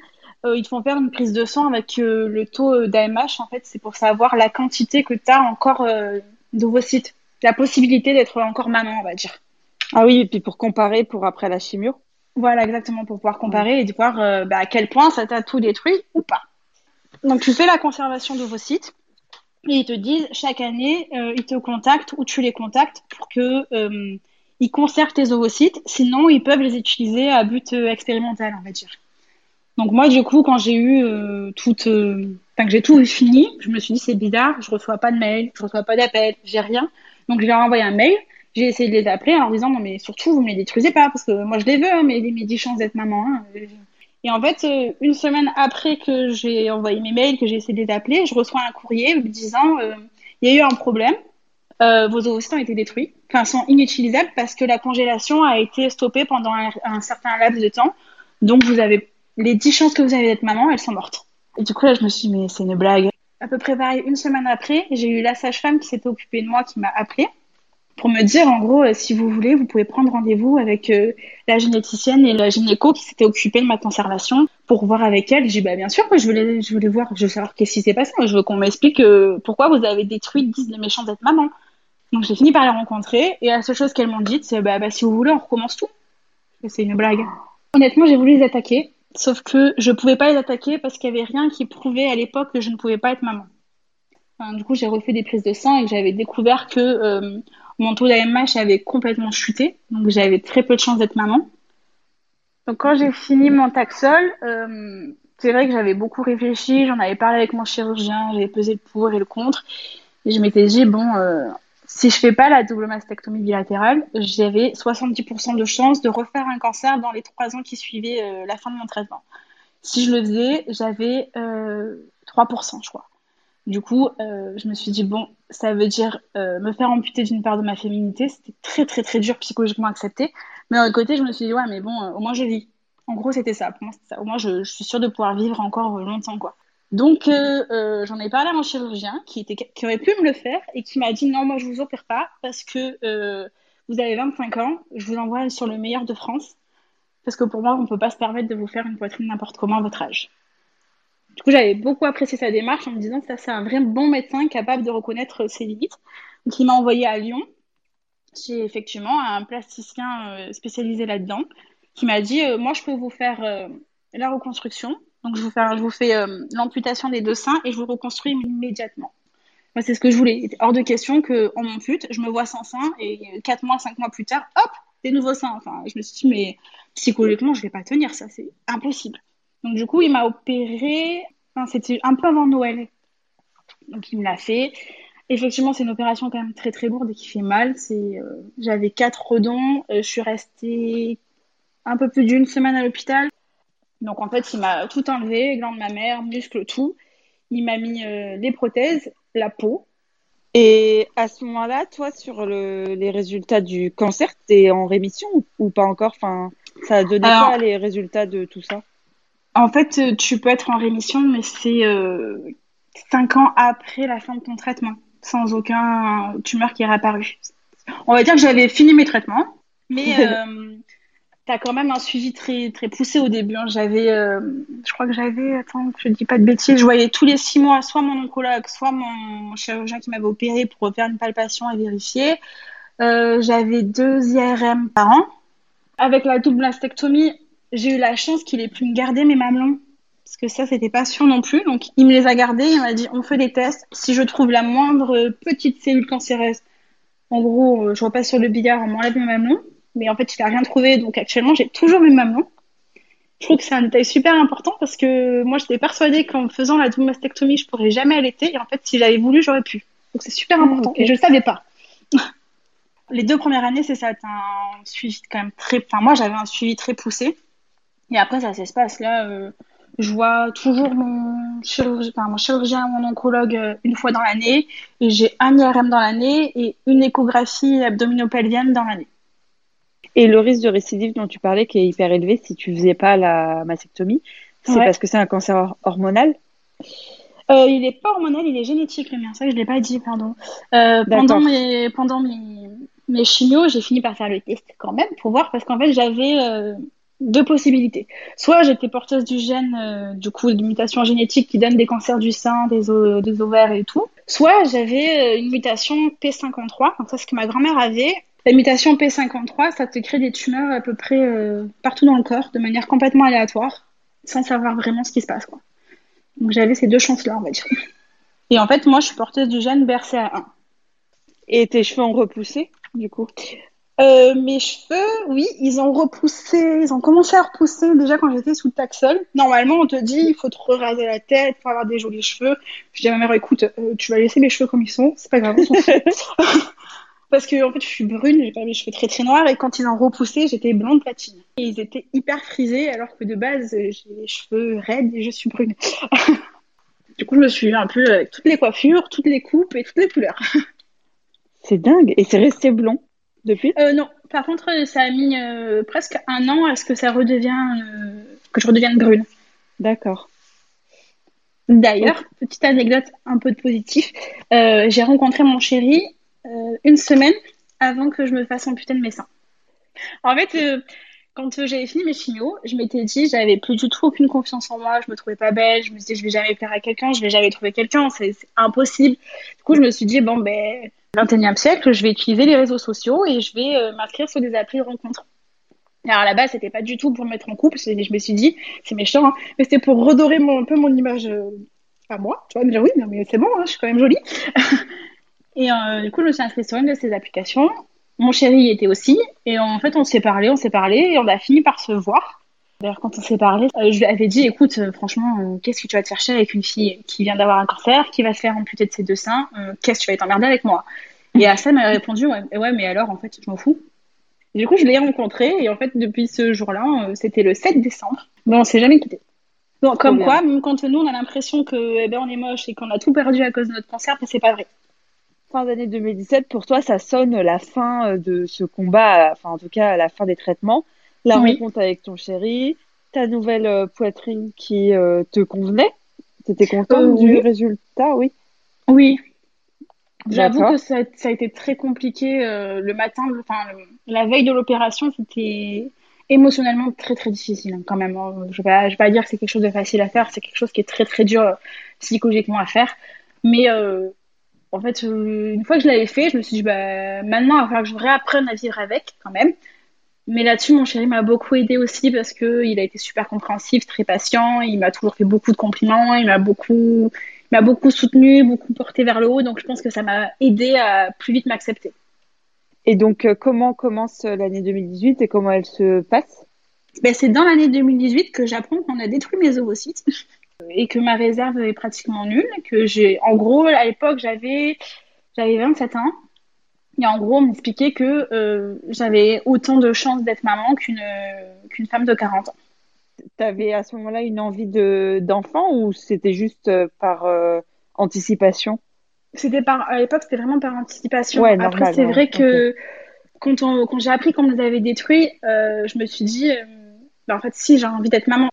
euh, ils te font faire une prise de sang avec euh, le taux d'AMH. En fait, c'est pour savoir la quantité que tu as encore d'ovocytes. La possibilité d'être encore maman, on va dire. Ah oui, et puis pour comparer pour après la chimio Voilà, exactement, pour pouvoir comparer et de voir bah, à quel point ça t'a tout détruit ou pas. Donc tu fais la conservation d'ovocytes et ils te disent chaque année, euh, ils te contactent ou tu les contactes pour que euh, ils conservent tes ovocytes. Sinon, ils peuvent les utiliser à but euh, expérimental, on va dire. Donc moi, du coup, quand j'ai eu euh, toute, enfin que j'ai tout fini, je me suis dit c'est bizarre, je reçois pas de mail, je reçois pas d'appel, j'ai rien. Donc je leur ai envoyé un mail. J'ai essayé de les appeler en leur disant non mais surtout vous me les détruisez pas parce que moi je les veux hein, mais mes 10 chances d'être maman. Hein, et en fait, euh, une semaine après que j'ai envoyé mes mails, que j'ai essayé de les appeler, je reçois un courrier me disant euh, il y a eu un problème, euh, vos ovocytes ont été détruits, enfin sont inutilisables parce que la congélation a été stoppée pendant un, certain laps de temps. Donc vous avez les 10 chances que vous avez d'être maman, elles sont mortes. Et du coup là, je me suis dit mais c'est une blague. À peu près pareil, une semaine après, j'ai eu la sage-femme qui s'était occupée de moi, qui m'a appelée pour me dire, en gros, euh, si vous voulez, vous pouvez prendre rendez-vous avec euh, la généticienne et la gynéco qui s'était occupée de ma conservation pour voir avec elle. J'ai dit, bah, bien sûr, je voulais, je voulais voir, je veux savoir qu'est-ce qui s'est passé. Je veux qu'on m'explique euh, pourquoi vous avez détruit 10 des méchants d'être maman. Donc, j'ai fini par les rencontrer et la seule chose qu'elles m'ont dit, c'est, bah, bah, si vous voulez, on recommence tout. C'est une blague. Honnêtement, j'ai voulu les attaquer, sauf que je pouvais pas les attaquer parce qu'il y avait rien qui prouvait à l'époque que je ne pouvais pas être maman. du coup, j'ai refait des prises de sang et j'avais découvert que mon taux d'AMH avait complètement chuté, donc j'avais très peu de chance d'être maman. Donc quand j'ai fini mon taxol, euh, c'est vrai que j'avais beaucoup réfléchi, j'en avais parlé avec mon chirurgien, j'avais pesé le pour et le contre, et je m'étais dit bon, euh, si je fais pas la double mastectomie bilatérale, j'avais 70% de chance de refaire un cancer dans les trois ans qui suivaient euh, la fin de mon traitement. Si je le faisais, j'avais 3%, je crois. Du coup, euh, je me suis dit, bon, ça veut dire euh, me faire amputer d'une part de ma féminité. C'était très, très, très dur psychologiquement accepter. Mais d'un côté, je me suis dit, ouais, mais bon, euh, au moins je vis. En gros, c'était ça. Pour. Au moins, je, suis sûre de pouvoir vivre encore longtemps, quoi. Donc, j'en ai parlé à mon chirurgien qui aurait pu me le faire et qui m'a dit, non, moi, je vous opère pas parce que vous avez 25 ans, je vous envoie sur le meilleur de France. Parce que pour moi, on ne peut pas se permettre de vous faire une poitrine n'importe comment à votre âge. Du coup, j'avais beaucoup apprécié sa démarche en me disant que ça, c'est un vrai bon médecin capable de reconnaître ses limites. Donc, il m'a envoyé à Lyon, chez effectivement un plasticien euh, spécialisé là-dedans, qui m'a dit euh, Moi, je peux vous faire euh, la reconstruction. Donc, je vous fais, l'amputation des deux seins et je vous reconstruis immédiatement. Moi, c'est ce que je voulais. Hors de question qu'on m'ampute, je me vois sans sein et 4 mois, 5 mois plus tard, hop, des nouveaux seins. Enfin, je me suis dit, mais psychologiquement, je vais pas tenir ça, c'est impossible. Donc du coup, il m'a opéré, enfin, c'était un peu avant Noël. Donc il me l'a fait. Effectivement, c'est une opération quand même très très lourde et qui fait mal. C'est, euh, j'avais quatre redons, euh, je suis restée un peu plus d'une semaine à l'hôpital. Donc en fait, il m'a tout enlevé, glandes mammaires, muscles, tout. Il m'a mis euh, les prothèses, la peau. Et à ce moment-là, toi, sur le, les résultats du cancer, t'es en rémission ou, pas encore? Enfin, ça a donné quoi les résultats de tout ça? En fait, euh, tu peux être en rémission, mais c'est euh, 5 ans après la fin de ton traitement, sans aucun tumeur qui est réapparu. On va dire que j'avais fini mes traitements, mais euh, tu as quand même un suivi très, très poussé au début. Hein. J'avais, euh, je crois que j'avais, attends, je dis pas de bêtises, je voyais tous les 6 mois soit mon oncologue, soit mon chirurgien qui m'avait opéré pour refaire une palpation et vérifier. j'avais deux IRM par an. Avec la double mastectomie, j'ai eu la chance qu'il ait pu me garder mes mamelons. Parce que ça, c'était pas sûr non plus. Donc, il me les a gardés. Il m'a dit, on fait des tests. Si je trouve la moindre petite cellule cancéreuse, en gros, euh, je repasse sur le billard, on m'enlève mes mamelons. Mais en fait, il a rien trouvé. Donc, actuellement, j'ai toujours mes mamelons. Je trouve que c'est un détail super important parce que moi, j'étais persuadée qu'en faisant la double mastectomie, je pourrais jamais allaiter. Et en fait, si j'avais voulu, j'aurais pu. Donc, c'est super important. Et je le savais pas. Les deux premières années, c'est ça, un suivi quand même très. Enfin, moi, j'avais un suivi très poussé. Et après, ça s'espace. Là, euh, je vois toujours mon chirurgien, enfin, mon chirurgien, mon oncologue euh, une fois dans l'année. Et j'ai un IRM dans l'année et une échographie abdominopelvienne dans l'année. Et le risque de récidive dont tu parlais, qui est hyper élevé si tu faisais pas la mastectomie, c'est Ouais. parce que c'est un cancer hormonal? Euh, il est pas hormonal, il est génétique le mien. C'est vrai que je l'ai pas dit, pardon. Pendant mes pendant mes mes chimios, j'ai fini par faire le test quand même pour voir parce qu'en fait j'avais deux possibilités. Soit j'étais porteuse du gène euh, du coup d'une mutation génétique qui donne des cancers du sein, des ovaires et tout. Soit j'avais euh, une mutation P53. Donc ça c'est ce que ma grand-mère avait. La mutation P53, ça te crée des tumeurs à peu près euh, partout dans le corps de manière complètement aléatoire, sans savoir vraiment ce qui se passe quoi. Donc j'avais ces deux chances-là, on va dire. Et en fait, moi, je suis porteuse du gène BRCA1. Et tes cheveux ont repoussé, du coup? Euh, mes cheveux, oui, ils ont repoussé, ils ont commencé à repousser déjà quand j'étais sous Taxol. Normalement, on te dit, il faut te raser la tête, il faut avoir des jolis cheveux. Je dis à ma mère, écoute, euh, tu vas laisser mes cheveux comme ils sont, c'est pas grave. Parce que en fait, je suis brune, j'ai pas mes cheveux très très noirs, et quand ils ont repoussé, j'étais blonde platine. Et ils étaient hyper frisés, alors que de base, euh, j'ai les cheveux raides et je suis brune. du coup, je me suis un peu avec toutes les coiffures, toutes les coupes et toutes les couleurs. C'est dingue. Et c'est resté blond depuis? Euh, non, par contre, euh, ça a mis euh, presque un an à ce que ça redevienne, euh, que je redevienne brune. D'accord. D'ailleurs, petite anecdote un peu de positif, j'ai rencontré mon chéri une semaine avant que je me fasse amputer de mes seins. En fait, quand j'avais fini mes chimios, je m'étais dit, j'avais plus du tout aucune confiance en moi, je me trouvais pas belle, je me disais, je vais jamais plaire à quelqu'un, je vais jamais trouver quelqu'un, c'est c'est impossible. Du coup, je me suis dit, bon, ben, 21e siècle, je vais utiliser les réseaux sociaux et je vais euh, m'inscrire sur des applis de rencontres. Alors là-bas, c'était pas du tout pour me mettre en couple, je me suis dit, c'est méchant, hein, mais c'était pour redorer un peu mon image euh, à moi, tu vois, dire oui, non, mais c'est bon, hein, je suis quand même jolie. et euh, du coup, je me suis inscrite sur une de ces applications. Mon chéri y était aussi, et en fait, on s'est parlé, on s'est parlé, et on a fini par se voir. D'ailleurs, quand on s'est parlé, euh, je lui avais dit, écoute, euh, franchement, euh, qu'est-ce que tu vas te faire chier avec une fille qui vient d'avoir un cancer, qui va se faire amputer de ses deux seins, qu'est-ce que tu vas t'emmerder avec moi? Et à ça, elle m'a répondu, ouais, ouais, mais alors, en fait, je m'en fous. Et du coup, je l'ai rencontré, et en fait, depuis ce jour-là, c'était le 7 décembre, mais on s'est jamais quitté. Donc, comme bien. quoi, même quand nous, on a l'impression que, eh ben, on est moche et qu'on a tout perdu à cause de notre cancer, ben, c'est pas vrai. Fin d'année 2017, pour toi, ça sonne la fin de ce combat, enfin en tout cas la fin des traitements, la Oui. rencontre avec ton chéri, ta nouvelle euh, poitrine qui euh, te convenait. T'étais contente Euh, du oui. résultat, oui. Oui. J'avoue que ça, ça a été très compliqué le matin, enfin la veille de l'opération, c'était émotionnellement très très difficile hein, quand même. hein. Je vais pas, je vais pas dire que c'est quelque chose de facile à faire, c'est quelque chose qui est très très dur euh, psychologiquement à faire. Mais euh, en fait, euh, une fois que je l'avais fait, je me suis dit bah maintenant il va falloir que je réapprenne à vivre avec quand même. Mais là-dessus, mon chéri m'a beaucoup aidé aussi parce que il a été super compréhensif, très patient. Il m'a toujours fait beaucoup de compliments. Il m'a beaucoup, m'a beaucoup soutenu, beaucoup porté vers le haut. Donc, je pense que ça m'a aidé à plus vite m'accepter. Et donc, euh, comment commence euh, l'année 2018 et comment elle se passe? Ben, c'est dans l'année 2018 que j'apprends qu'on a détruit mes ovocytes et que ma réserve est pratiquement nulle. Que j'ai, en gros, à l'époque, j'avais, j'avais 27 ans. Et en gros, on m'expliquait que euh, j'avais autant de chances d'être maman qu'une qu'une femme de 40 ans. T'avais à ce moment-là une envie de d'enfant ou c'était juste euh, par euh, anticipation? C'était par, à l'époque, c'était vraiment par anticipation. Ouais, Après, c'est ouais, vrai que quand on, quand j'ai appris qu'on nous avait détruits, euh, je me suis dit, bah, en fait, si, j'ai envie d'être maman.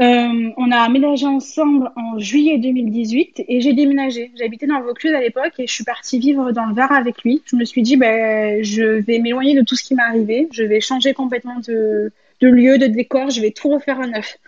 Euh, on a aménagé ensemble en juillet 2018 et j'ai déménagé. J'habitais dans le Vaucluse à l'époque et je suis partie vivre dans le Var avec lui. Je me suis dit, ben, je vais m'éloigner de tout ce qui m'est arrivé. Je vais changer complètement de, de lieu, de décor. Je vais tout refaire à neuf.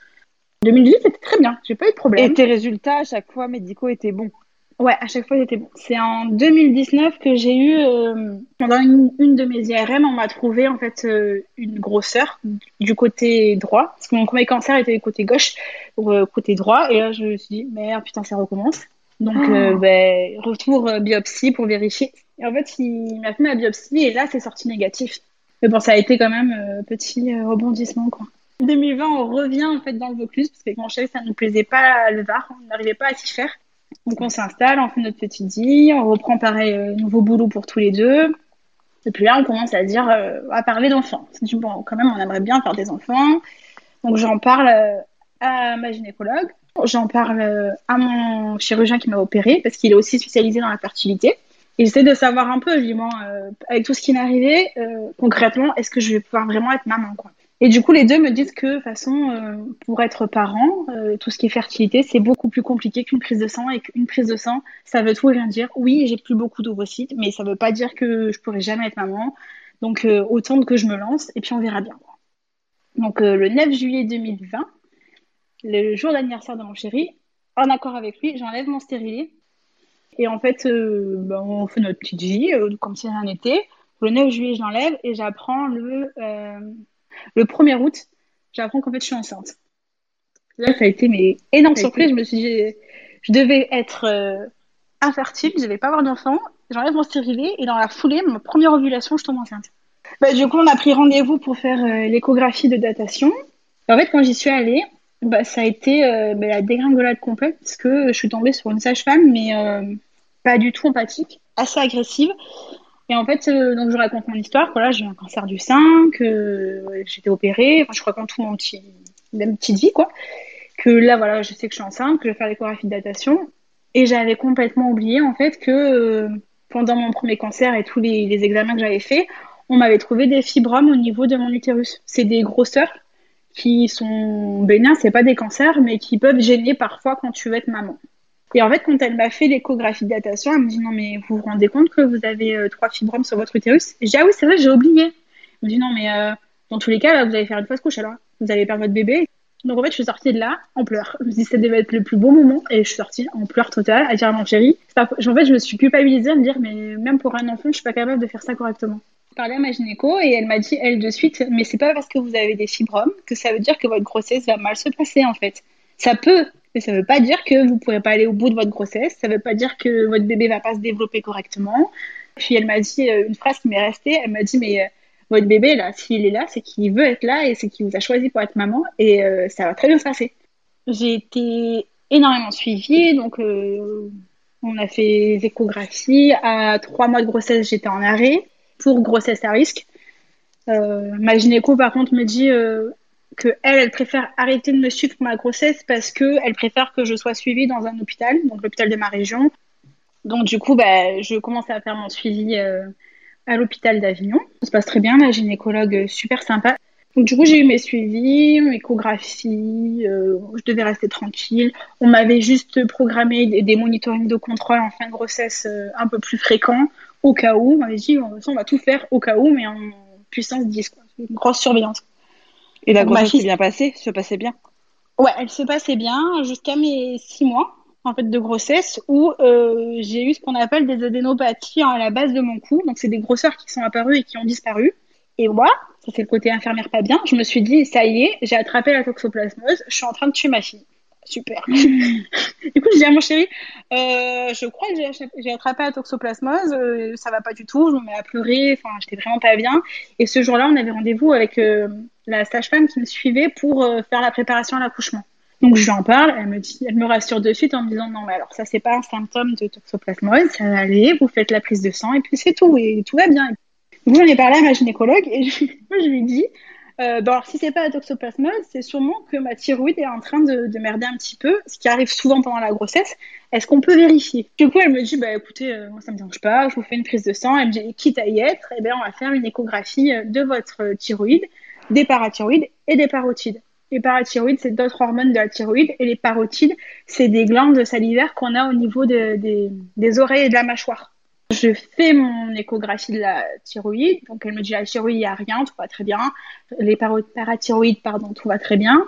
2018, c'était très bien. J'ai pas eu de problème. Et tes résultats à chaque fois médicaux étaient bons? Ouais, à chaque fois, c'était bon. C'est en 2019 que j'ai eu, euh, pendant une, une de mes IRM, on m'a trouvé en fait euh, une grosseur du côté droit, parce que mon premier cancer était du côté gauche, euh, côté droit, et là je me suis dit, merde, putain, ça recommence. Donc, euh, ben, retour biopsie pour vérifier. Et en fait, il m'a fait ma biopsie, et là, c'est sorti négatif. Mais bon, ça a été quand même petit rebondissement, quoi. En 2020, on revient en fait dans le Vaucluse, parce que mon chef, ça nous plaisait pas le Var, on n'arrivait pas à s'y faire. Donc on s'installe, on fait notre petite vie, on reprend pareil euh, nouveau boulot pour tous les deux. Et puis là, on commence à dire, euh, à parler d'enfants. Bon, quand même, on aimerait bien faire des enfants. Donc j'en parle euh, à ma gynécologue, j'en parle à mon chirurgien qui m'a opéré, parce qu'il est aussi spécialisé dans la fertilité. Et j'essaie de savoir un peu, je dis, avec tout ce qui m'est arrivé, concrètement, est-ce que je vais pouvoir vraiment être maman, quoi. Et du coup, les deux me disent que, de toute façon, euh, pour être parent, tout ce qui est fertilité, c'est beaucoup plus compliqué qu'une prise de sang. Et qu'une prise de sang, ça veut tout et rien dire. Oui, j'ai plus beaucoup d'ovocytes, mais ça veut pas dire que je pourrai jamais être maman. Donc, autant que je me lance, et puis on verra bien. Donc, le 9 juillet 2020, le jour d'anniversaire de mon chéri, en accord avec lui, j'enlève mon stérilet et en fait, euh, ben, on fait notre petite vie euh, comme si rien n'était. Le 9 juillet, je l'enlève et j'apprends le, euh, le 1er août, j'apprends qu'en fait, je suis enceinte. Là, ça a été mes énorme surprise. Je me suis dit, je devais être infertile, je devais pas avoir d'enfant. J'enlève mon stérilet et dans la foulée, ma première ovulation, je tombe enceinte. Bah, du coup, on a pris rendez-vous pour faire l'échographie de datation. En fait, quand j'y suis allée, bah, ça a été euh, bah, la dégringolade complète parce que je suis tombée sur une sage-femme, mais euh, pas du tout empathique, assez agressive. Et en fait, euh, donc je raconte mon histoire. Voilà, j'ai un cancer du sein, que j'étais opérée. Enfin, je raconte tout mon petit, même petite vie, quoi. Que là, voilà, je sais que je suis enceinte, que je vais faire l'échographie de datation. Et j'avais complètement oublié, en fait, que pendant mon premier cancer et tous les, les examens que j'avais faits, on m'avait trouvé des fibromes au niveau de mon utérus. C'est des grosseurs qui sont bénins, c'est pas des cancers, mais qui peuvent gêner parfois quand tu veux être maman. Et en fait, quand elle m'a fait l'échographie de datation, elle me dit non mais vous vous rendez compte que vous avez euh, trois fibromes sur votre utérus? Dis ah oui c'est vrai j'ai oublié. Elle me dit non mais euh, dans tous les cas là, vous allez faire une fausse couche alors, vous allez perdre votre bébé. Donc en fait je suis sortie de là en pleurs. Je me dis ça devait être le plus beau moment et je suis sortie en pleurs total à dire à mon chéri. En fait je me suis culpabilisée à me dire mais même pour un enfant je suis pas capable de faire ça correctement parlé à ma gynéco et elle m'a dit, elle de suite, mais c'est pas parce que vous avez des fibromes que ça veut dire que votre grossesse va mal se passer en fait. Ça peut, mais ça veut pas dire que vous pourrez pas aller au bout de votre grossesse. Ça veut pas dire que votre bébé va pas se développer correctement. Puis elle m'a dit euh, une phrase qui m'est restée. Elle m'a dit, mais euh, votre bébé là, s'il est là, c'est qu'il veut être là et c'est qu'il vous a choisi pour être maman et euh, ça va très bien se passer. J'ai été énormément suivie, donc on a fait des échographies. À trois mois de grossesse, j'étais en arrêt pour grossesse à risque. Ma gynéco, par contre, me dit que elle, elle préfère arrêter de me suivre pour ma grossesse parce que elle préfère que je sois suivie dans un hôpital, donc l'hôpital de ma région. Donc du coup, bah, je commence à faire mon suivi euh, à l'hôpital d'Avignon. Ça se passe très bien, la gynécologue super sympa. Donc du coup, j'ai eu mes suivis, mes échographie, je devais rester tranquille. On m'avait juste programmé des, des monitorings de contrôle en fin de grossesse un peu plus fréquents au cas où. On m'avait dit, on va tout faire au cas où, mais en puissance 10, quoi. Une grosse surveillance. Et la grossesse s'est bien passée, se passait bien? Ouais, elle se passait bien jusqu'à mes 6 mois en fait de grossesse où euh, j'ai eu ce qu'on appelle des adénopathies à la base de mon cou. Donc c'est des grosseurs qui sont apparues et qui ont disparu. Et moi, ça c'est le côté infirmière pas bien, je me suis dit ça y est, j'ai attrapé la toxoplasmose, je suis en train de tuer ma fille. Super. du coup, je dis à mon chéri, euh, je crois que j'ai attrapé la toxoplasmose, euh, ça va pas du tout, je me mets à pleurer, enfin, j'étais vraiment pas bien. Et ce jour-là, on avait rendez-vous avec euh, la sage-femme qui me suivait pour euh, faire la préparation à l'accouchement. Donc je lui en parle, elle me dit, elle me rassure de suite en me disant non mais alors ça c'est pas un symptôme de toxoplasmose, ça va aller, vous faites la prise de sang et puis c'est tout et tout va bien. Donc j'en ai parlé à ma gynécologue et je, je lui dis euh, alors si c'est pas la toxoplasmose, c'est sûrement que ma thyroïde est en train de, de, merder un petit peu, ce qui arrive souvent pendant la grossesse. Est-ce qu'on peut vérifier? Du coup, elle me dit, bah écoutez, euh, moi ça me dérange pas, je vous fais une prise de sang. Elle me dit, quitte à y être, eh bien, on va faire une échographie euh, de votre thyroïde, des parathyroïdes et des parotides. Les parathyroïdes, c'est d'autres hormones de la thyroïde, et les parotides, c'est des glandes salivaires qu'on a au niveau de, des, des oreilles et de la mâchoire. Je fais mon échographie de la thyroïde. Donc, elle me dit la thyroïde, il n'y a rien, tout va très bien. Les parathyroïdes, pardon, tout va très bien.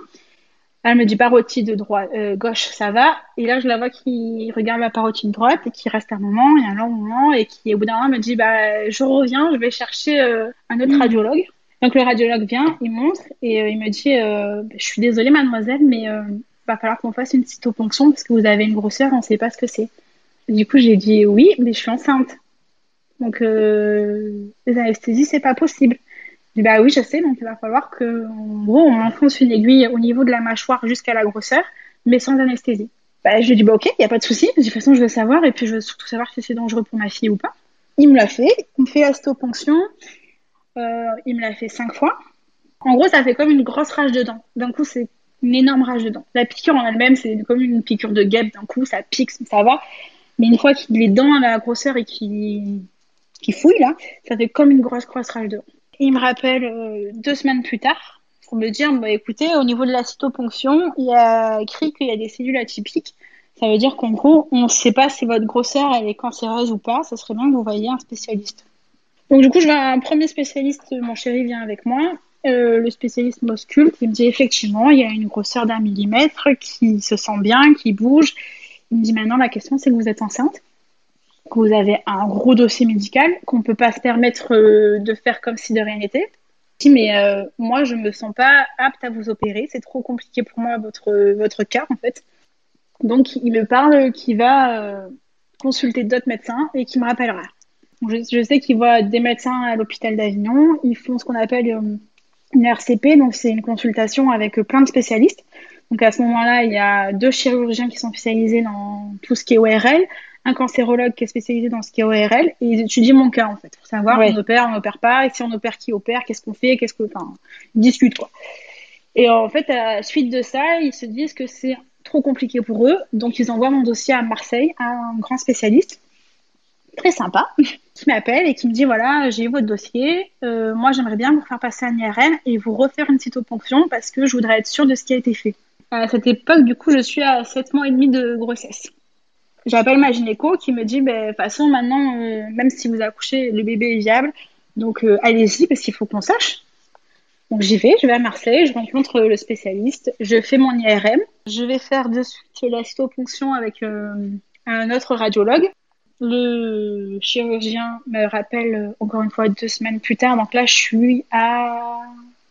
Elle me dit parotide droite, euh, gauche, ça va. Et là, je la vois qui regarde la parotide droite et qui reste un moment, et un long moment, et qui, au bout d'un moment, me dit bah, je reviens, je vais chercher euh, un autre mmh. radiologue. Donc, le radiologue vient, il montre, et euh, il me dit je suis désolée, mademoiselle, mais il va falloir qu'on fasse une cytoponction parce que vous avez une grosseur, on ne sait pas ce que c'est. Du coup, j'ai dit oui, mais je suis enceinte. Donc, euh, les anesthésies, c'est pas possible. Je dis bah oui, je sais, donc il va falloir que, on enfonce une aiguille au niveau de la mâchoire jusqu'à la grosseur, mais sans anesthésie. Bah, je lui dis bah ok, il n'y a pas de souci. De toute façon, je veux savoir, et puis je veux surtout savoir si c'est dangereux pour ma fille ou pas. Il me l'a fait. Il me fait astoponction. Euh, il me l'a fait cinq fois. En gros, ça fait comme une grosse rage de dents. D'un coup, c'est une énorme rage de dents. La piqûre en elle-même, c'est comme une piqûre de guêpe. D'un coup, ça pique, ça va. Mais une fois qu'il est dans la grosseur et qu'il fouille, là, ça fait comme une grosse croissance rage de il me rappelle euh, deux semaines plus tard pour me dire, bah, écoutez, au niveau de la cytoponction, il y a écrit qu'il y a des cellules atypiques. Ça veut dire qu'en gros, on ne sait pas si votre grosseur elle est cancéreuse ou pas. Ça serait bien que vous voyiez un spécialiste. Donc du coup, je vais un premier spécialiste, mon chéri vient avec moi, euh, le spécialiste Moscule, qui me dit effectivement, il y a une grosseur d'un millimètre, qui se sent bien, qui bouge. Il me dit maintenant, la question c'est que vous êtes enceinte, que vous avez un gros dossier médical, qu'on ne peut pas se permettre euh, de faire comme si de rien n'était. Mais euh, moi, je me sens pas apte à vous opérer. C'est trop compliqué pour moi votre votre cas en fait. Donc, il me parle qu'il va consulter d'autres médecins et qu'il me rappellera. Je, sais qu'il voit des médecins à l'hôpital d'Avignon. Ils font ce qu'on appelle euh, une RCP, donc c'est une consultation avec plein de spécialistes. Donc à ce moment-là, il y a deux chirurgiens qui sont spécialisés dans tout ce qui est ORL, un cancérologue qui est spécialisé dans ce qui est ORL, et ils étudient mon cas en fait, pour savoir on opère, on n'opère pas, et si on opère, qui opère, qu'est-ce qu'on fait, qu'est-ce que, enfin, ils discutent quoi. Et en fait, à la suite de ça, ils se disent que c'est trop compliqué pour eux, donc ils envoient mon dossier à Marseille, à un grand spécialiste très sympa qui m'appelle et qui me dit voilà j'ai eu votre dossier euh, moi j'aimerais bien vous faire passer un IRM et vous refaire une cytoponction parce que je voudrais être sûre de ce qui a été fait. À cette époque du coup je suis à 7 mois et demi de grossesse. J'appelle ma gynéco qui me dit ben, de toute façon maintenant euh, même si vous accouchez le bébé est viable. Donc euh, allez-y parce qu'il faut qu'on sache. Donc j'y vais, je vais à Marseille, je rencontre le spécialiste, je fais mon IRM, je vais faire de suite la cytoponction avec un autre radiologue le chirurgien me rappelle euh, encore une fois deux semaines plus tard. Donc là, je suis à,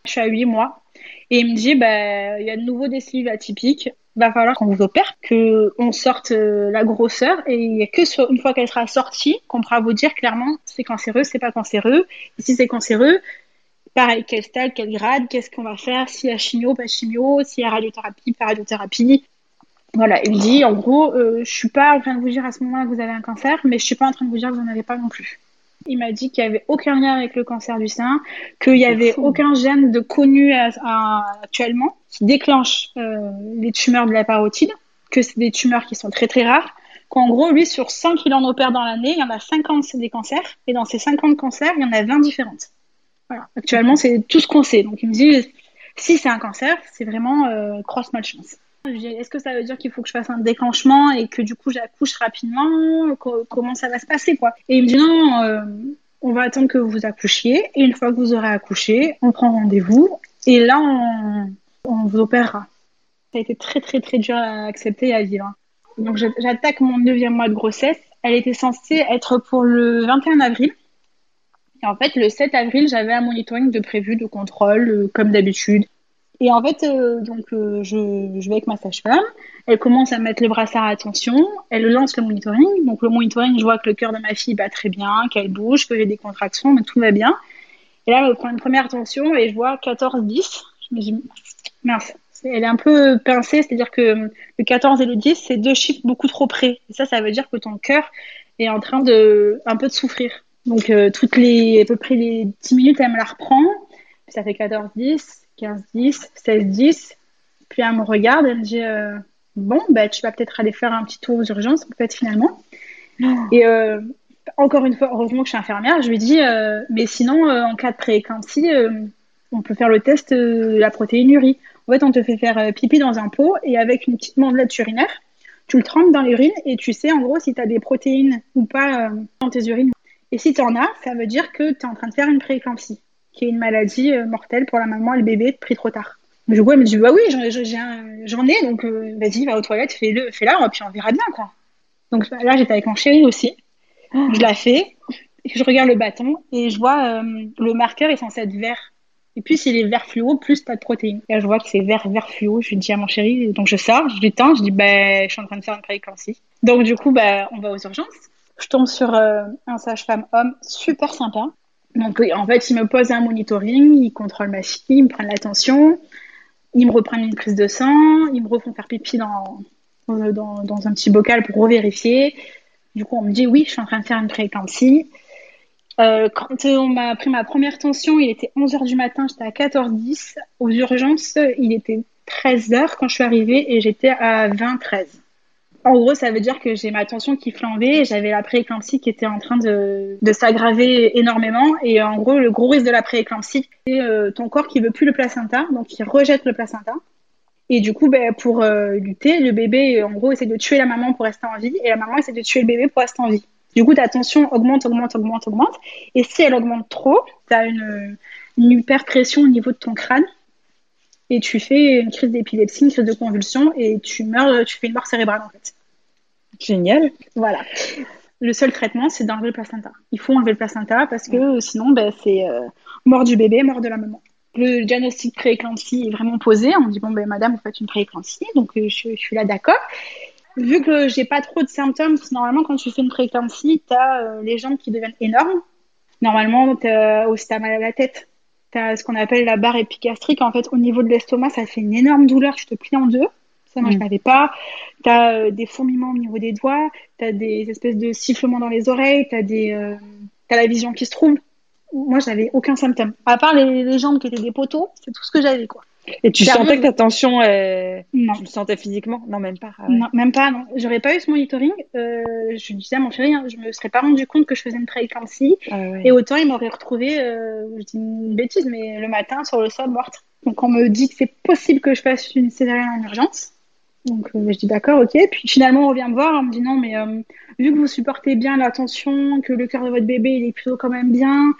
je suis à huit mois. Et il me dit, bah, il y a de nouveau des cellules atypiques. Va falloir qu'on vous opère, que on sorte euh, la grosseur. Et il a que une fois qu'elle sera sortie qu'on pourra vous dire clairement c'est cancéreux, c'est pas cancéreux. Et si c'est cancéreux, pareil, quel stade, quel grade, qu'est-ce qu'on va faire, s'il y a chimio, pas chimio, s'il y a radiothérapie, pas radiothérapie? Voilà, il dit en gros, euh, je suis pas en train de vous dire à ce moment-là que vous avez un cancer, mais je suis pas en train de vous dire que vous n'en avez pas non plus. Il m'a dit qu'il y avait aucun lien avec le cancer du sein, qu'il y avait aucun gène de connu actuellement qui déclenche euh, les tumeurs de la parotide, que c'est des tumeurs qui sont très très rares, qu'en gros, lui, sur 100 qu'il en opère dans l'année, il y en a 50 c'est des cancers, et dans ces 50 cancers, il y en a 20 différentes. Voilà. Actuellement, c'est tout ce qu'on sait. Donc il me dit, si c'est un cancer, c'est vraiment euh, cross malchance. Est-ce que ça veut dire qu'il faut que je fasse un déclenchement et que du coup j'accouche rapidement? Comment ça va se passer quoi? Et il me dit non, euh, on va attendre que vous accouchiez et une fois que vous aurez accouché, on prend rendez-vous et là on, vous opérera. Ça a été très très très dur à accepter et à vivre. Donc j'attaque mon neuvième mois de grossesse. Elle était censée être pour le 21 avril. Et en fait, le 7 avril, j'avais un monitoring de prévu de contrôle, euh, comme d'habitude. Et en fait, euh, donc, euh, je, vais avec ma sage-femme. Elle commence à mettre le brassard à tension. Elle lance le monitoring. Donc, le monitoring, je vois que le cœur de ma fille bat très bien, qu'elle bouge, que j'ai des contractions, mais tout va bien. Et là, elle prend une première tension et je vois 14-10. Je me dis, mince, elle est un peu pincée, c'est-à-dire que le 14 et le 10, c'est deux chiffres beaucoup trop près. Et ça, ça veut dire que ton cœur est en train de un peu de souffrir. Donc, euh, toutes les, à peu près les 10 minutes, elle me la reprend. Ça fait 14-10. 15-10, 16-10. Puis elle me regarde, elle me dit euh, Bon, bah, tu vas peut-être aller faire un petit tour aux urgences, en fait, finalement. Et euh, encore une fois, heureusement que je suis infirmière, je lui dis euh, Mais sinon, en cas de prééclampsie, on peut faire le test de la protéine URI. En fait, on te fait faire pipi dans un pot et avec une petite mandelette urinaire, tu le trempes dans l'urine et tu sais en gros si tu as des protéines ou pas dans tes urines. Et si tu en as, ça veut dire que tu es en train de faire une prééclampsie qui est une maladie euh, mortelle pour la maman et le bébé pris trop tard. Du coup, elle me dit, bah oui, j'en ai, donc euh, vas-y, va aux toilettes, fais-le, fais-la, puis on verra bien, quoi. Donc là, j'étais avec mon chéri aussi. Je la fais, je regarde le bâton et je vois euh, le marqueur est censé être vert. Et plus il est vert fluo, plus t'as de protéines. Là, je vois que c'est vert, vert fluo. Je lui dis à mon chéri, donc je sors, je lui tends, je dis, bah, je suis en train de faire une prééclampsie. Donc du coup, bah, on va aux urgences. Je tombe sur un sage-femme homme super sympa donc, en fait, ils me posent un monitoring, ils contrôlent ma fille, ils me prennent l'attention, ils me reprennent une prise de sang, ils me refont faire pipi dans, dans, dans un petit bocal pour revérifier. Du coup, on me dit oui, je suis en train de faire une prééclampsie. Euh, quand on m'a pris ma première tension, il était 11h du matin, j'étais à 14h10. Aux urgences, il était 13h quand je suis arrivée et j'étais à 20h13. En gros, ça veut dire que j'ai ma tension qui flambait, j'avais la prééclampsie qui était en train de, s'aggraver énormément. Et en gros, le gros risque de la prééclampsie, c'est euh, ton corps qui veut plus le placenta, donc il rejette le placenta. Et du coup, ben, pour euh, lutter, le bébé, en gros, essaie de tuer la maman pour rester en vie, et la maman essaie de tuer le bébé pour rester en vie. Du coup, ta tension augmente, augmente, augmente, augmente. Et si elle augmente trop, tu as une, une hyperpression au niveau de ton crâne, et tu fais une crise d'épilepsie, une crise de convulsion, et tu meurs, tu fais une mort cérébrale en fait. Génial. Voilà. Le seul traitement, c'est d'enlever le placenta. Il faut enlever le placenta parce que sinon, ben, c'est euh, mort du bébé, mort de la maman. Le diagnostic prééclampsie est vraiment posé. On dit bon ben madame, vous faites une prééclampsie, donc euh, je, suis là d'accord. Vu que j'ai pas trop de symptômes, normalement quand tu fais une prééclampsie, tu as euh, les jambes qui deviennent énormes. Normalement, tu as aussi mal à la tête. Tu as ce qu'on appelle la barre épigastrique. En fait, au niveau de l'estomac, ça fait une énorme douleur. Tu te plies en deux. Ça, moi, je mm. n'avais pas. Tu as euh, des fourmillements au niveau des doigts, tu as des espèces de sifflements dans les oreilles, tu as, euh, la vision qui se trouble. Moi, j'avais aucun symptôme. À part les, jambes qui étaient des poteaux, c'est tout ce que j'avais, quoi. Et tu sentais que ta tension, non. tu le sentais physiquement? Non, même pas. Ah non, même pas, non. J'aurais pas eu ce monitoring. Euh, je disais à mon chéri, hein, je me serais pas rendu compte que je faisais une prééclampsie. Ah Et autant, il m'aurait retrouvé, je dis une bêtise, mais le matin, sur le sol, morte. Donc, on me dit que c'est possible que je fasse une césarienne en urgence. Donc euh, je dis d'accord, ok. Puis finalement, on vient me voir, on me dit non, mais euh, vu que vous supportez bien la tension, que le cœur de votre bébé il est plutôt quand même bien,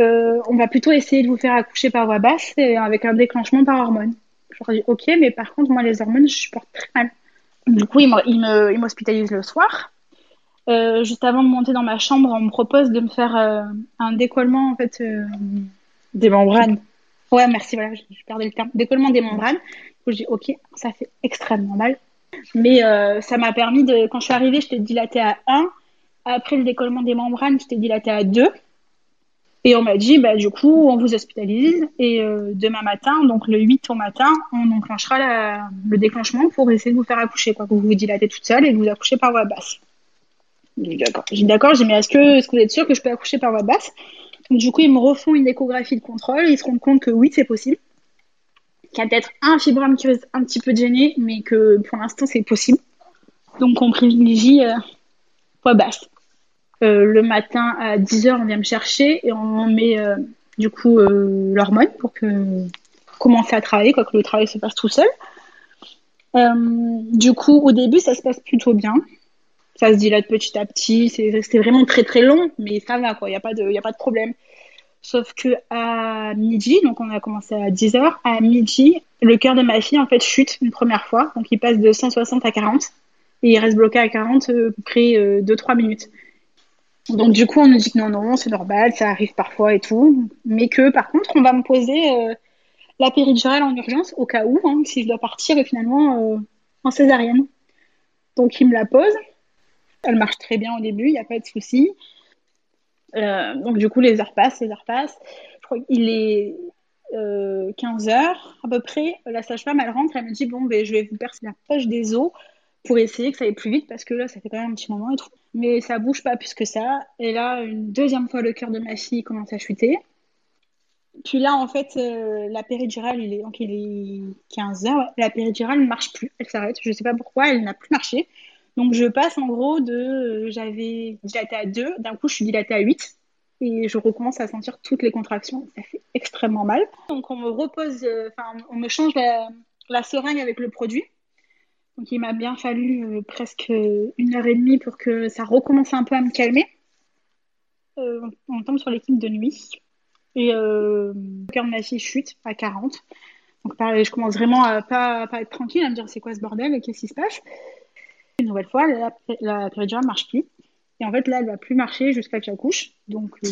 euh, on va plutôt essayer de vous faire accoucher par voie basse et avec un déclenchement par hormones. Je leur dis ok, mais par contre, moi les hormones, je supporte très mal. Du coup, il m'hospitalise le soir. juste avant de monter dans ma chambre, on me propose de me faire un décollement en fait des membranes. Ouais, merci, voilà, je, je perdais le terme. Décollement des membranes je dis, ok, ça fait extrêmement mal. Mais euh, ça m'a permis de, quand je suis arrivée, je t'ai dilaté à 1. Après le décollement des membranes, je t'ai dilaté à 2. Et on m'a dit, bah, du coup, on vous hospitalise. Et euh, demain matin, donc le 8 au matin, on enclenchera le déclenchement pour essayer de vous faire accoucher. Quoi, que vous vous dilatez toute seule et que vous accouchez par voie basse. D'accord. J'ai dit d'accord, j'ai mais est-ce que, est-ce que vous êtes sûr que je peux accoucher par voie basse? Du coup, ils me refont une échographie de contrôle. Ils se rendent compte que oui, c'est possible qu'il y a peut-être un fibrome qui reste un petit peu gêné, mais que pour l'instant c'est possible. Donc on privilégie euh, poids basse. Euh, le matin à 10h, on vient me chercher et on met euh, du coup euh, l'hormone pour que commencer à travailler, quoi que le travail se passe tout seul. du coup, au début, ça se passe plutôt bien. Ça se dilate petit à petit. C'était vraiment très très long, mais ça va, quoi. Il n'y a, a pas de problème. Sauf que à midi, donc on a commencé à 10h, à midi, le cœur de ma fille en fait chute une première fois, donc il passe de 160 à 40 et il reste bloqué à 40 euh, près 2-3 minutes. Donc du coup on nous dit que non non c'est normal, ça arrive parfois et tout, mais que par contre on va me poser euh, la péridurale en urgence au cas où, hein, si je dois partir finalement euh, en césarienne. Donc il me la pose, elle marche très bien au début, il n'y a pas de souci. Euh, donc du coup, les heures passent, les heures passent. Je crois qu'il est euh, 15 heures à peu près. La sage-femme, elle rentre, elle me dit bon, ben, je vais vous percer la poche des os pour essayer que ça aille plus vite parce que là, ça fait quand même un petit moment et tout. Mais ça bouge pas plus que ça. Et là, une deuxième fois, le cœur de ma fille commence à chuter. Puis là, en fait, euh, la péridurale, il est, donc il est 15 heures. La péridurale ne marche plus. Elle s'arrête. Je sais pas pourquoi, elle n'a plus marché. Donc je passe en gros de euh, j'avais dilaté à 2, d'un coup je suis dilatée à 8 et je recommence à sentir toutes les contractions. Ça fait extrêmement mal. Donc on me repose, euh, enfin on me change la, seringue avec le produit. Donc il m'a bien fallu euh, presque une heure et demie pour que ça recommence un peu à me calmer. on tombe sur l'équipe de nuit et le cœur de ma fille chute à 40. Donc je commence vraiment à pas, pas être tranquille, à me dire c'est quoi ce bordel? Et qu'est-ce qui se passe? Une nouvelle fois, la, péridurale ne marche plus. Et en fait, là, elle ne va plus marcher jusqu'à que j'accouche. Donc, euh,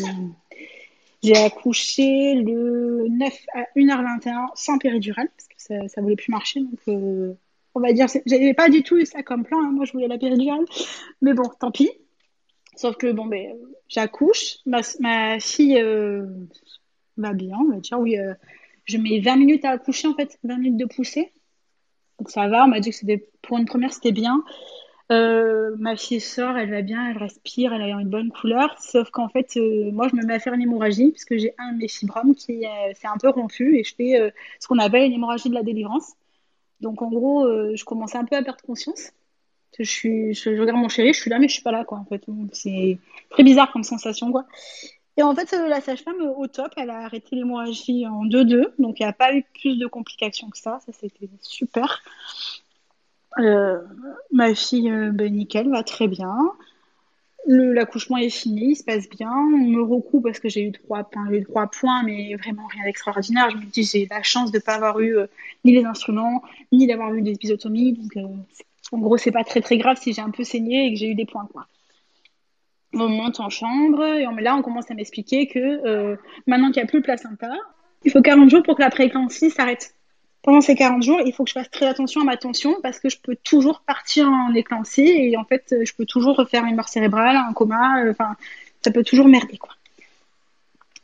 j'ai accouché le 9 à 1h21 sans péridurale, parce que ça ne voulait plus marcher. Donc, euh, on va dire, j'avais pas du tout ça comme plan. Hein. Moi, je voulais la péridurale. Mais bon, tant pis. Sauf que, bon, ben, j'accouche. Ma, ma, fille euh, va bien, on va dire. Oui, je mets 20 minutes à accoucher, en fait, 20 minutes de poussée. Donc ça va, on m'a dit que pour une première c'était bien. Euh, ma fille sort, elle va bien, elle respire, elle a une bonne couleur. Sauf qu'en fait, euh, moi, je me mets à faire une hémorragie puisque j'ai un de mes fibromes qui s'est un peu rompu et je fais euh, ce qu'on appelle une hémorragie de la délivrance. Donc en gros, je commence un peu à perdre conscience. Je, regarde mon chéri, je suis là, mais je suis pas là, quoi, en fait. C'est très bizarre comme sensation, quoi. Et en fait, la sage-femme, au top, elle a arrêté l'hémorragie en 2-2, donc il n'y a pas eu plus de complications que ça, ça c'était super. Euh, ma fille, euh, ben, nickel, va très bien. L'accouchement est fini, il se passe bien. On me recoue parce que j'ai eu trois, eu trois points, mais vraiment rien d'extraordinaire. Je me dis j'ai la chance de ne pas avoir eu euh, ni les instruments, ni d'avoir eu des épisotomies. Donc, en gros, c'est pas très très grave si j'ai un peu saigné et que j'ai eu des points. Quoi. On monte en chambre et là, on commence à m'expliquer que maintenant qu'il n'y a plus le placenta, il faut 40 jours pour que la prééclampsie s'arrête pendant ces 40 jours, il faut que je fasse très attention à ma tension parce que je peux toujours partir en éclampsie et en fait, je peux toujours refaire une mort cérébrale, un coma, euh, enfin, ça peut toujours merder, quoi.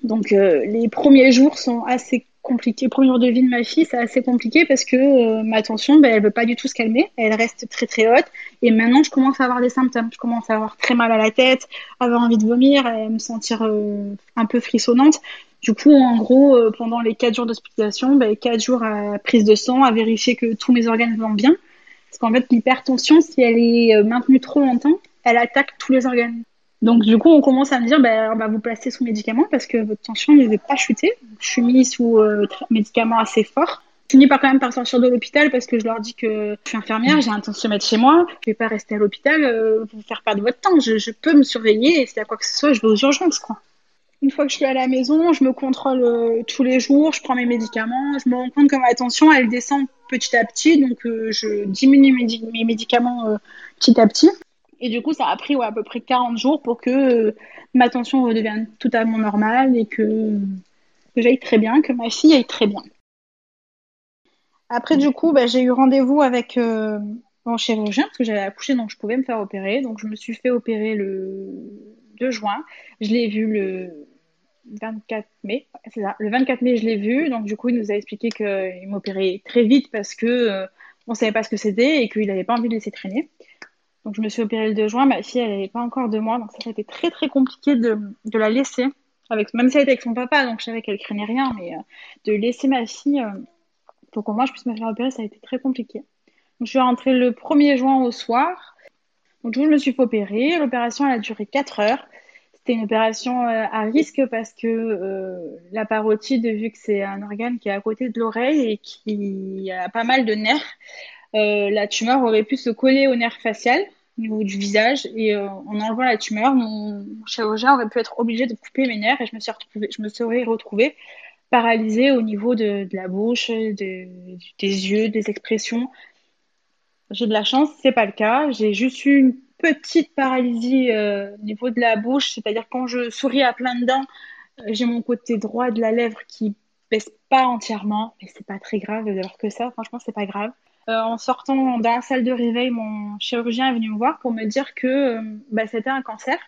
Donc, euh, les premiers jours sont assez compliqués. Les premiers jours de vie de ma fille, c'est assez compliqué parce que euh, ma tension, ben, elle veut pas du tout se calmer. Elle reste très très haute. Et maintenant, je commence à avoir des symptômes. Je commence à avoir très mal à la tête, avoir envie de vomir, et me sentir un peu frissonnante. Du coup, en gros, euh, pendant les 4 jours d'hospitalisation, ben, 4 jours à prise de sang, à vérifier que tous mes organes vont bien. Parce qu'en fait, l'hypertension, si elle est euh, maintenue trop longtemps, elle attaque tous les organes. Donc du coup, on commence à me dire, va vous placer sous médicaments parce que votre tension ne va pas chuter. Je suis mise sous euh, médicaments assez forts. Je finis par quand même par sortir de l'hôpital parce que je leur dis que je suis infirmière, j'ai un tensiomètre chez moi, je vais pas rester à l'hôpital, euh, vous faire perdre votre temps. Je, je peux me surveiller et s'il y a quoi que ce soit, je vais aux urgences, quoi. Une fois que je suis à la maison, je me contrôle euh, tous les jours, je prends mes médicaments, je me rends compte que ma tension, elle descend petit à petit, donc euh, je diminue mes, médicaments euh, petit à petit. Et du coup, ça a pris à peu près 40 jours pour que ma tension redevienne totalement normale et que, que j'aille très bien, que ma fille aille très bien. Après, du coup, bah, j'ai eu rendez-vous avec mon chirurgien parce que j'avais accouché, donc je pouvais me faire opérer. Donc, je me suis fait opérer le 2 juin. Je l'ai vu le 24 mai, c'est ça. Le 24 mai, je l'ai vu. Donc, du coup, il nous a expliqué qu'il m'opérait très vite parce que euh, on savait pas ce que c'était et qu'il n'avait pas envie de laisser traîner. Donc, je me suis opérée le 2 juin. Ma fille, elle n'avait pas encore deux mois. Donc, ça, a été très, très compliqué de, de, la laisser. Avec, même si elle était avec son papa, donc je savais qu'elle craignait rien. Mais euh, de laisser ma fille euh, pour que moi, je puisse me faire opérer, ça a été très compliqué. Je suis rentrée le 1er juin au soir. Donc, je me suis opérer. L'opération, elle a duré 4 heures. C'était une opération euh, à risque parce que euh, la parotide, vu que c'est un organe qui est à côté de l'oreille et qui a pas mal de nerfs, euh, la tumeur aurait pu se coller au nerf facial au niveau du visage et en enlevant la tumeur, mon chirurgien aurait pu être obligé de couper mes nerfs et je me, suis retrouvée, je me serais retrouvée paralysée au niveau de, la bouche, de, des yeux, des expressions. J'ai de la chance, c'est pas le cas. J'ai juste eu une petite paralysie euh, au niveau de la bouche, c'est-à-dire quand je souris à plein dents, euh, j'ai mon côté droit de la lèvre qui baisse pas entièrement, mais c'est pas très grave alors que ça, franchement, c'est pas grave. Euh, en sortant dans la salle de réveil, mon chirurgien est venu me voir pour me dire que bah, c'était un cancer.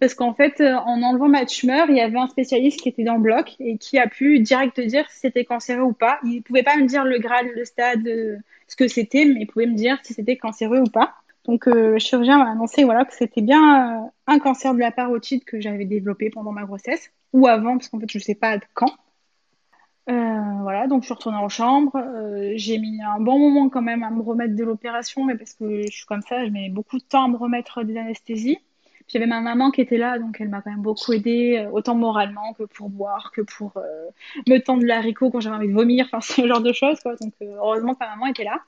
Parce qu'en fait, en enlevant ma tumeur, il y avait un spécialiste qui était dans le bloc et qui a pu direct dire si c'était cancéreux ou pas. Il pouvait pas me dire le grade, le stade, ce que c'était, mais il pouvait me dire si c'était cancéreux ou pas. Donc euh, le chirurgien m'a annoncé voilà, que c'était bien euh, un cancer de la parotide que j'avais développé pendant ma grossesse, ou avant, parce qu'en fait je ne sais pas quand. Euh, voilà, donc je suis retournée en chambre. j'ai mis un bon moment quand même à me remettre de l'opération, mais parce que je suis comme ça, je mets beaucoup de temps à me remettre des anesthésies. J'avais ma maman qui était là, donc elle m'a quand même beaucoup aidée, autant moralement que pour boire, que pour me tendre l'haricot quand j'avais envie de vomir, enfin ce genre de choses. Quoi. Donc heureusement que ma maman était là.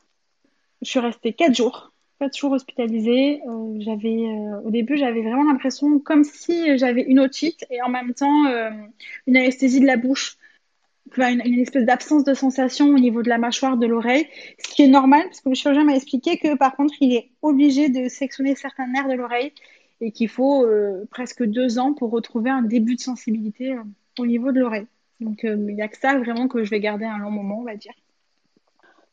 Je suis restée quatre jours pas toujours hospitalisée. Euh, euh, au début, j'avais vraiment l'impression comme si j'avais une otite et en même temps euh, une anesthésie de la bouche. une, une, espèce d'absence de sensation au niveau de la mâchoire, de l'oreille, ce qui est normal parce que le chirurgien m'a expliqué que par contre il est obligé de sectionner certains nerfs de l'oreille et qu'il faut presque deux ans pour retrouver un début de sensibilité au niveau de l'oreille. Donc il n'y a que ça vraiment que je vais garder un long moment, on va dire.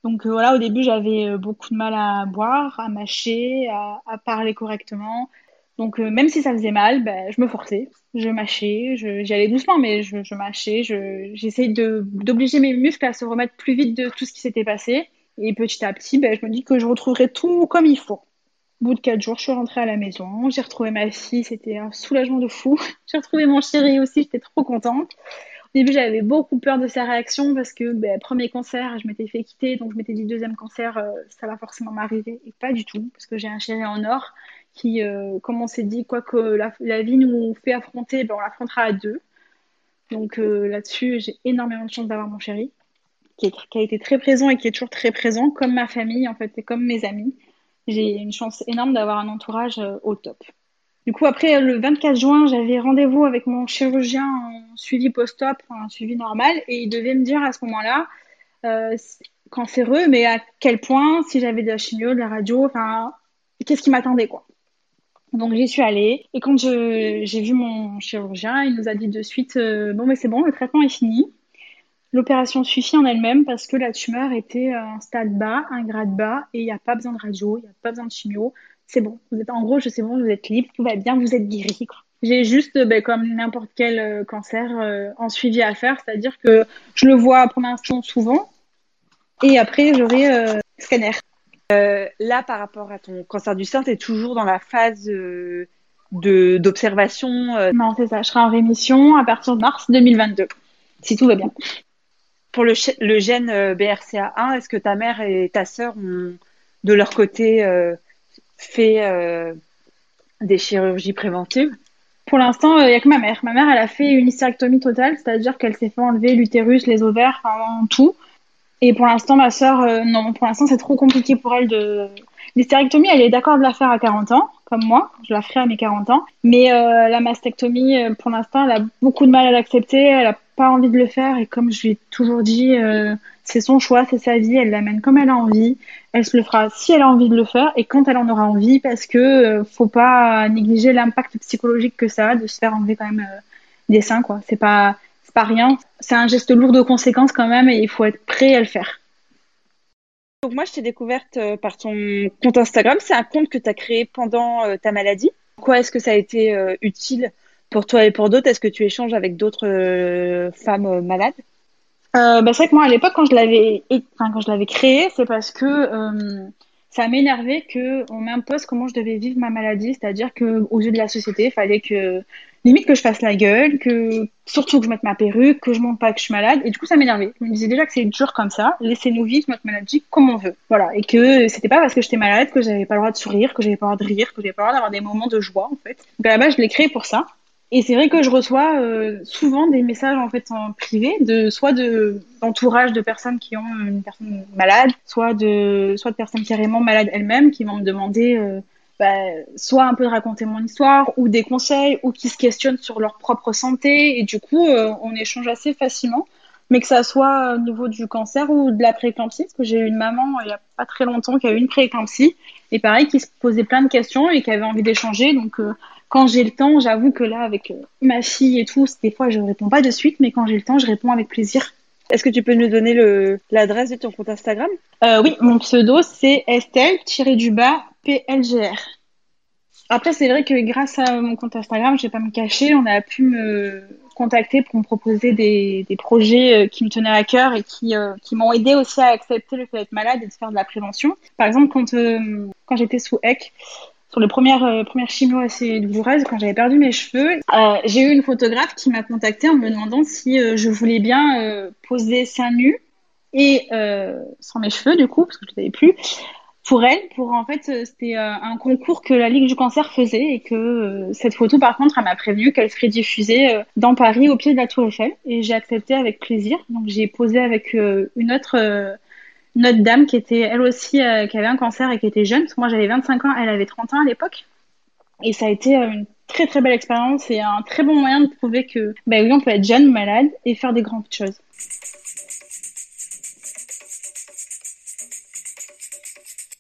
Donc euh, voilà, au début, j'avais euh, beaucoup de mal à boire, à mâcher, à, parler correctement. Donc euh, même si ça faisait mal, ben, je me forçais, je mâchais, j'y allais doucement, mais je, mâchais, j'essayais d'obliger mes muscles à se remettre plus vite de tout ce qui s'était passé. Et petit à petit, ben, je me dis que je retrouverai tout comme il faut. Au bout de quatre jours, je suis rentrée à la maison, j'ai retrouvé ma fille, c'était un soulagement de fou. j'ai retrouvé mon chéri aussi, j'étais trop contente. Début, j'avais beaucoup peur de sa réaction parce que ben, premier cancer, je m'étais fait quitter, donc je m'étais dit deuxième cancer, euh, ça va forcément m'arriver. Et pas du tout, parce que j'ai un chéri en or qui, euh, comme on s'est dit, quoi que la, vie nous fait affronter, ben, on l'affrontera à deux. Donc euh, là-dessus, j'ai énormément de chance d'avoir mon chéri, qui, qui, a été très présent et qui est toujours très présent, comme ma famille en fait, et comme mes amis. J'ai une chance énorme d'avoir un entourage au top. Du coup, après le 24 juin, j'avais rendez-vous avec mon chirurgien en suivi post-op, un suivi normal, et il devait me dire à ce moment-là, euh, cancéreux, mais à quel point, si j'avais de la chimio, de la radio, enfin, qu'est-ce qui m'attendait, quoi. Donc j'y suis allée, et quand j'ai vu mon chirurgien, il nous a dit de suite, euh, bon, mais c'est bon, le traitement est fini. L'opération suffit en elle-même parce que la tumeur était un stade bas, un grade bas, et il n'y a pas besoin de radio, il n'y a pas besoin de chimio c'est bon. Vous êtes en gros, je sais bon, vous êtes libre, tout va bien, vous êtes guéri. J'ai juste, ben, comme n'importe quel euh, cancer, euh, en suivi à faire, c'est-à-dire que je le vois pour l'instant souvent, et après j'aurai euh, scanner. là, par rapport à ton cancer du sein, tu es toujours dans la phase d'observation. Non, c'est ça. Je serai en rémission à partir de mars 2022, si tout va bien. Pour le, le gène BRCA1, est-ce que ta mère et ta sœur ont de leur côté fait euh, des chirurgies préventives Pour l'instant, il euh, n'y a que ma mère. Ma mère, elle a fait une hystérectomie totale, c'est-à-dire qu'elle s'est fait enlever l'utérus, les ovaires, enfin, tout. Et pour l'instant, ma sœur, euh, non, pour l'instant, c'est trop compliqué pour elle de. L'hystérectomie, elle est d'accord de la faire à 40 ans, comme moi. Je la ferai à mes 40 ans. Mais la mastectomie, pour l'instant, elle a beaucoup de mal à l'accepter. Elle a pas envie de le faire. Et comme je lui ai toujours dit, c'est son choix, c'est sa vie, elle l'amène comme elle a envie. Elle se le fera si elle a envie de le faire et quand elle en aura envie, parce que euh, faut pas négliger l'impact psychologique que ça a de se faire enlever quand même euh, des seins, quoi. C'est pas, pas rien. C'est un geste lourd de conséquences quand même et il faut être prêt à le faire. Donc moi, je t'ai découverte euh, par ton compte Instagram. C'est un compte que tu as créé pendant ta maladie. Quoi est-ce que ça a été utile pour toi et pour d'autres? Est-ce que tu échanges avec d'autres femmes malades? Euh, bah, c'est vrai que moi à l'époque quand je l'avais enfin, quand je l'avais créé c'est parce que euh, ça m'énervait que on m'impose comment je devais vivre ma maladie. C'est-à-dire que aux yeux de la société il fallait que limite que je fasse la gueule que surtout que je mette ma perruque que je montre pas que je suis malade. Et du coup ça m'énervait. Je me disais déjà que c'est dur comme ça. Laissez-nous vivre notre maladie comme on veut. Voilà. Et que c'était pas parce que j'étais malade que j'avais pas le droit de sourire que j'avais pas le droit de rire que j'avais pas le droit d'avoir des moments de joie en fait. Donc à la base je l'ai créé pour ça et c'est vrai que je reçois euh, souvent des messages en fait en privé, de soit de d'entourage de personnes qui ont une personne malade, soit de soit de personnes carrément malades elles-mêmes qui vont me demander euh, bah, soit un peu de raconter mon histoire ou des conseils ou qui se questionnent sur leur propre santé. Et du coup euh, on échange assez facilement. Mais que ça soit au niveau du cancer ou de la prééclampsie, parce que j'ai eu une maman il y a pas très longtemps qui a eu une prééclampsie, et pareil, qui se posait plein de questions et qui avait envie d'échanger. Donc, quand j'ai le temps, j'avoue que là, avec euh, ma fille et tout, des fois, je ne réponds pas de suite, mais quand j'ai le temps, je réponds avec plaisir. Est-ce que tu peux nous donner l'adresse de ton compte Instagram? Euh, Oui, mon pseudo, c'est Estelle-du-bas PLGR. Après, c'est vrai que grâce à mon compte Instagram, je vais pas me cacher, on a pu me contacter pour me proposer des, projets euh, qui me tenaient à cœur et qui, qui m'ont aidé aussi à accepter le fait d'être malade et de faire de la prévention. Par exemple, quand, quand j'étais sous EC, sur les premières, euh, premières chimio assez douloureuses, quand j'avais perdu mes cheveux, euh, j'ai eu une photographe qui m'a contactée en me demandant si euh, je voulais bien euh, poser seins nus et sans mes cheveux du coup, parce que je ne savais plus, pour elle, pour en fait, c'était un concours que la Ligue du cancer faisait et que cette photo, par contre, elle m'a prévenu qu'elle serait diffusée dans Paris au pied de la Tour Eiffel et j'ai accepté avec plaisir. Donc j'ai posé avec une autre une autre dame qui était elle aussi euh, qui avait un cancer et qui était jeune. Parce que moi j'avais 25 ans, elle avait 30 ans à l'époque. Et ça a été euh, une très très belle expérience et un très bon moyen de prouver que bah oui on peut être jeune, malade et faire des grandes choses.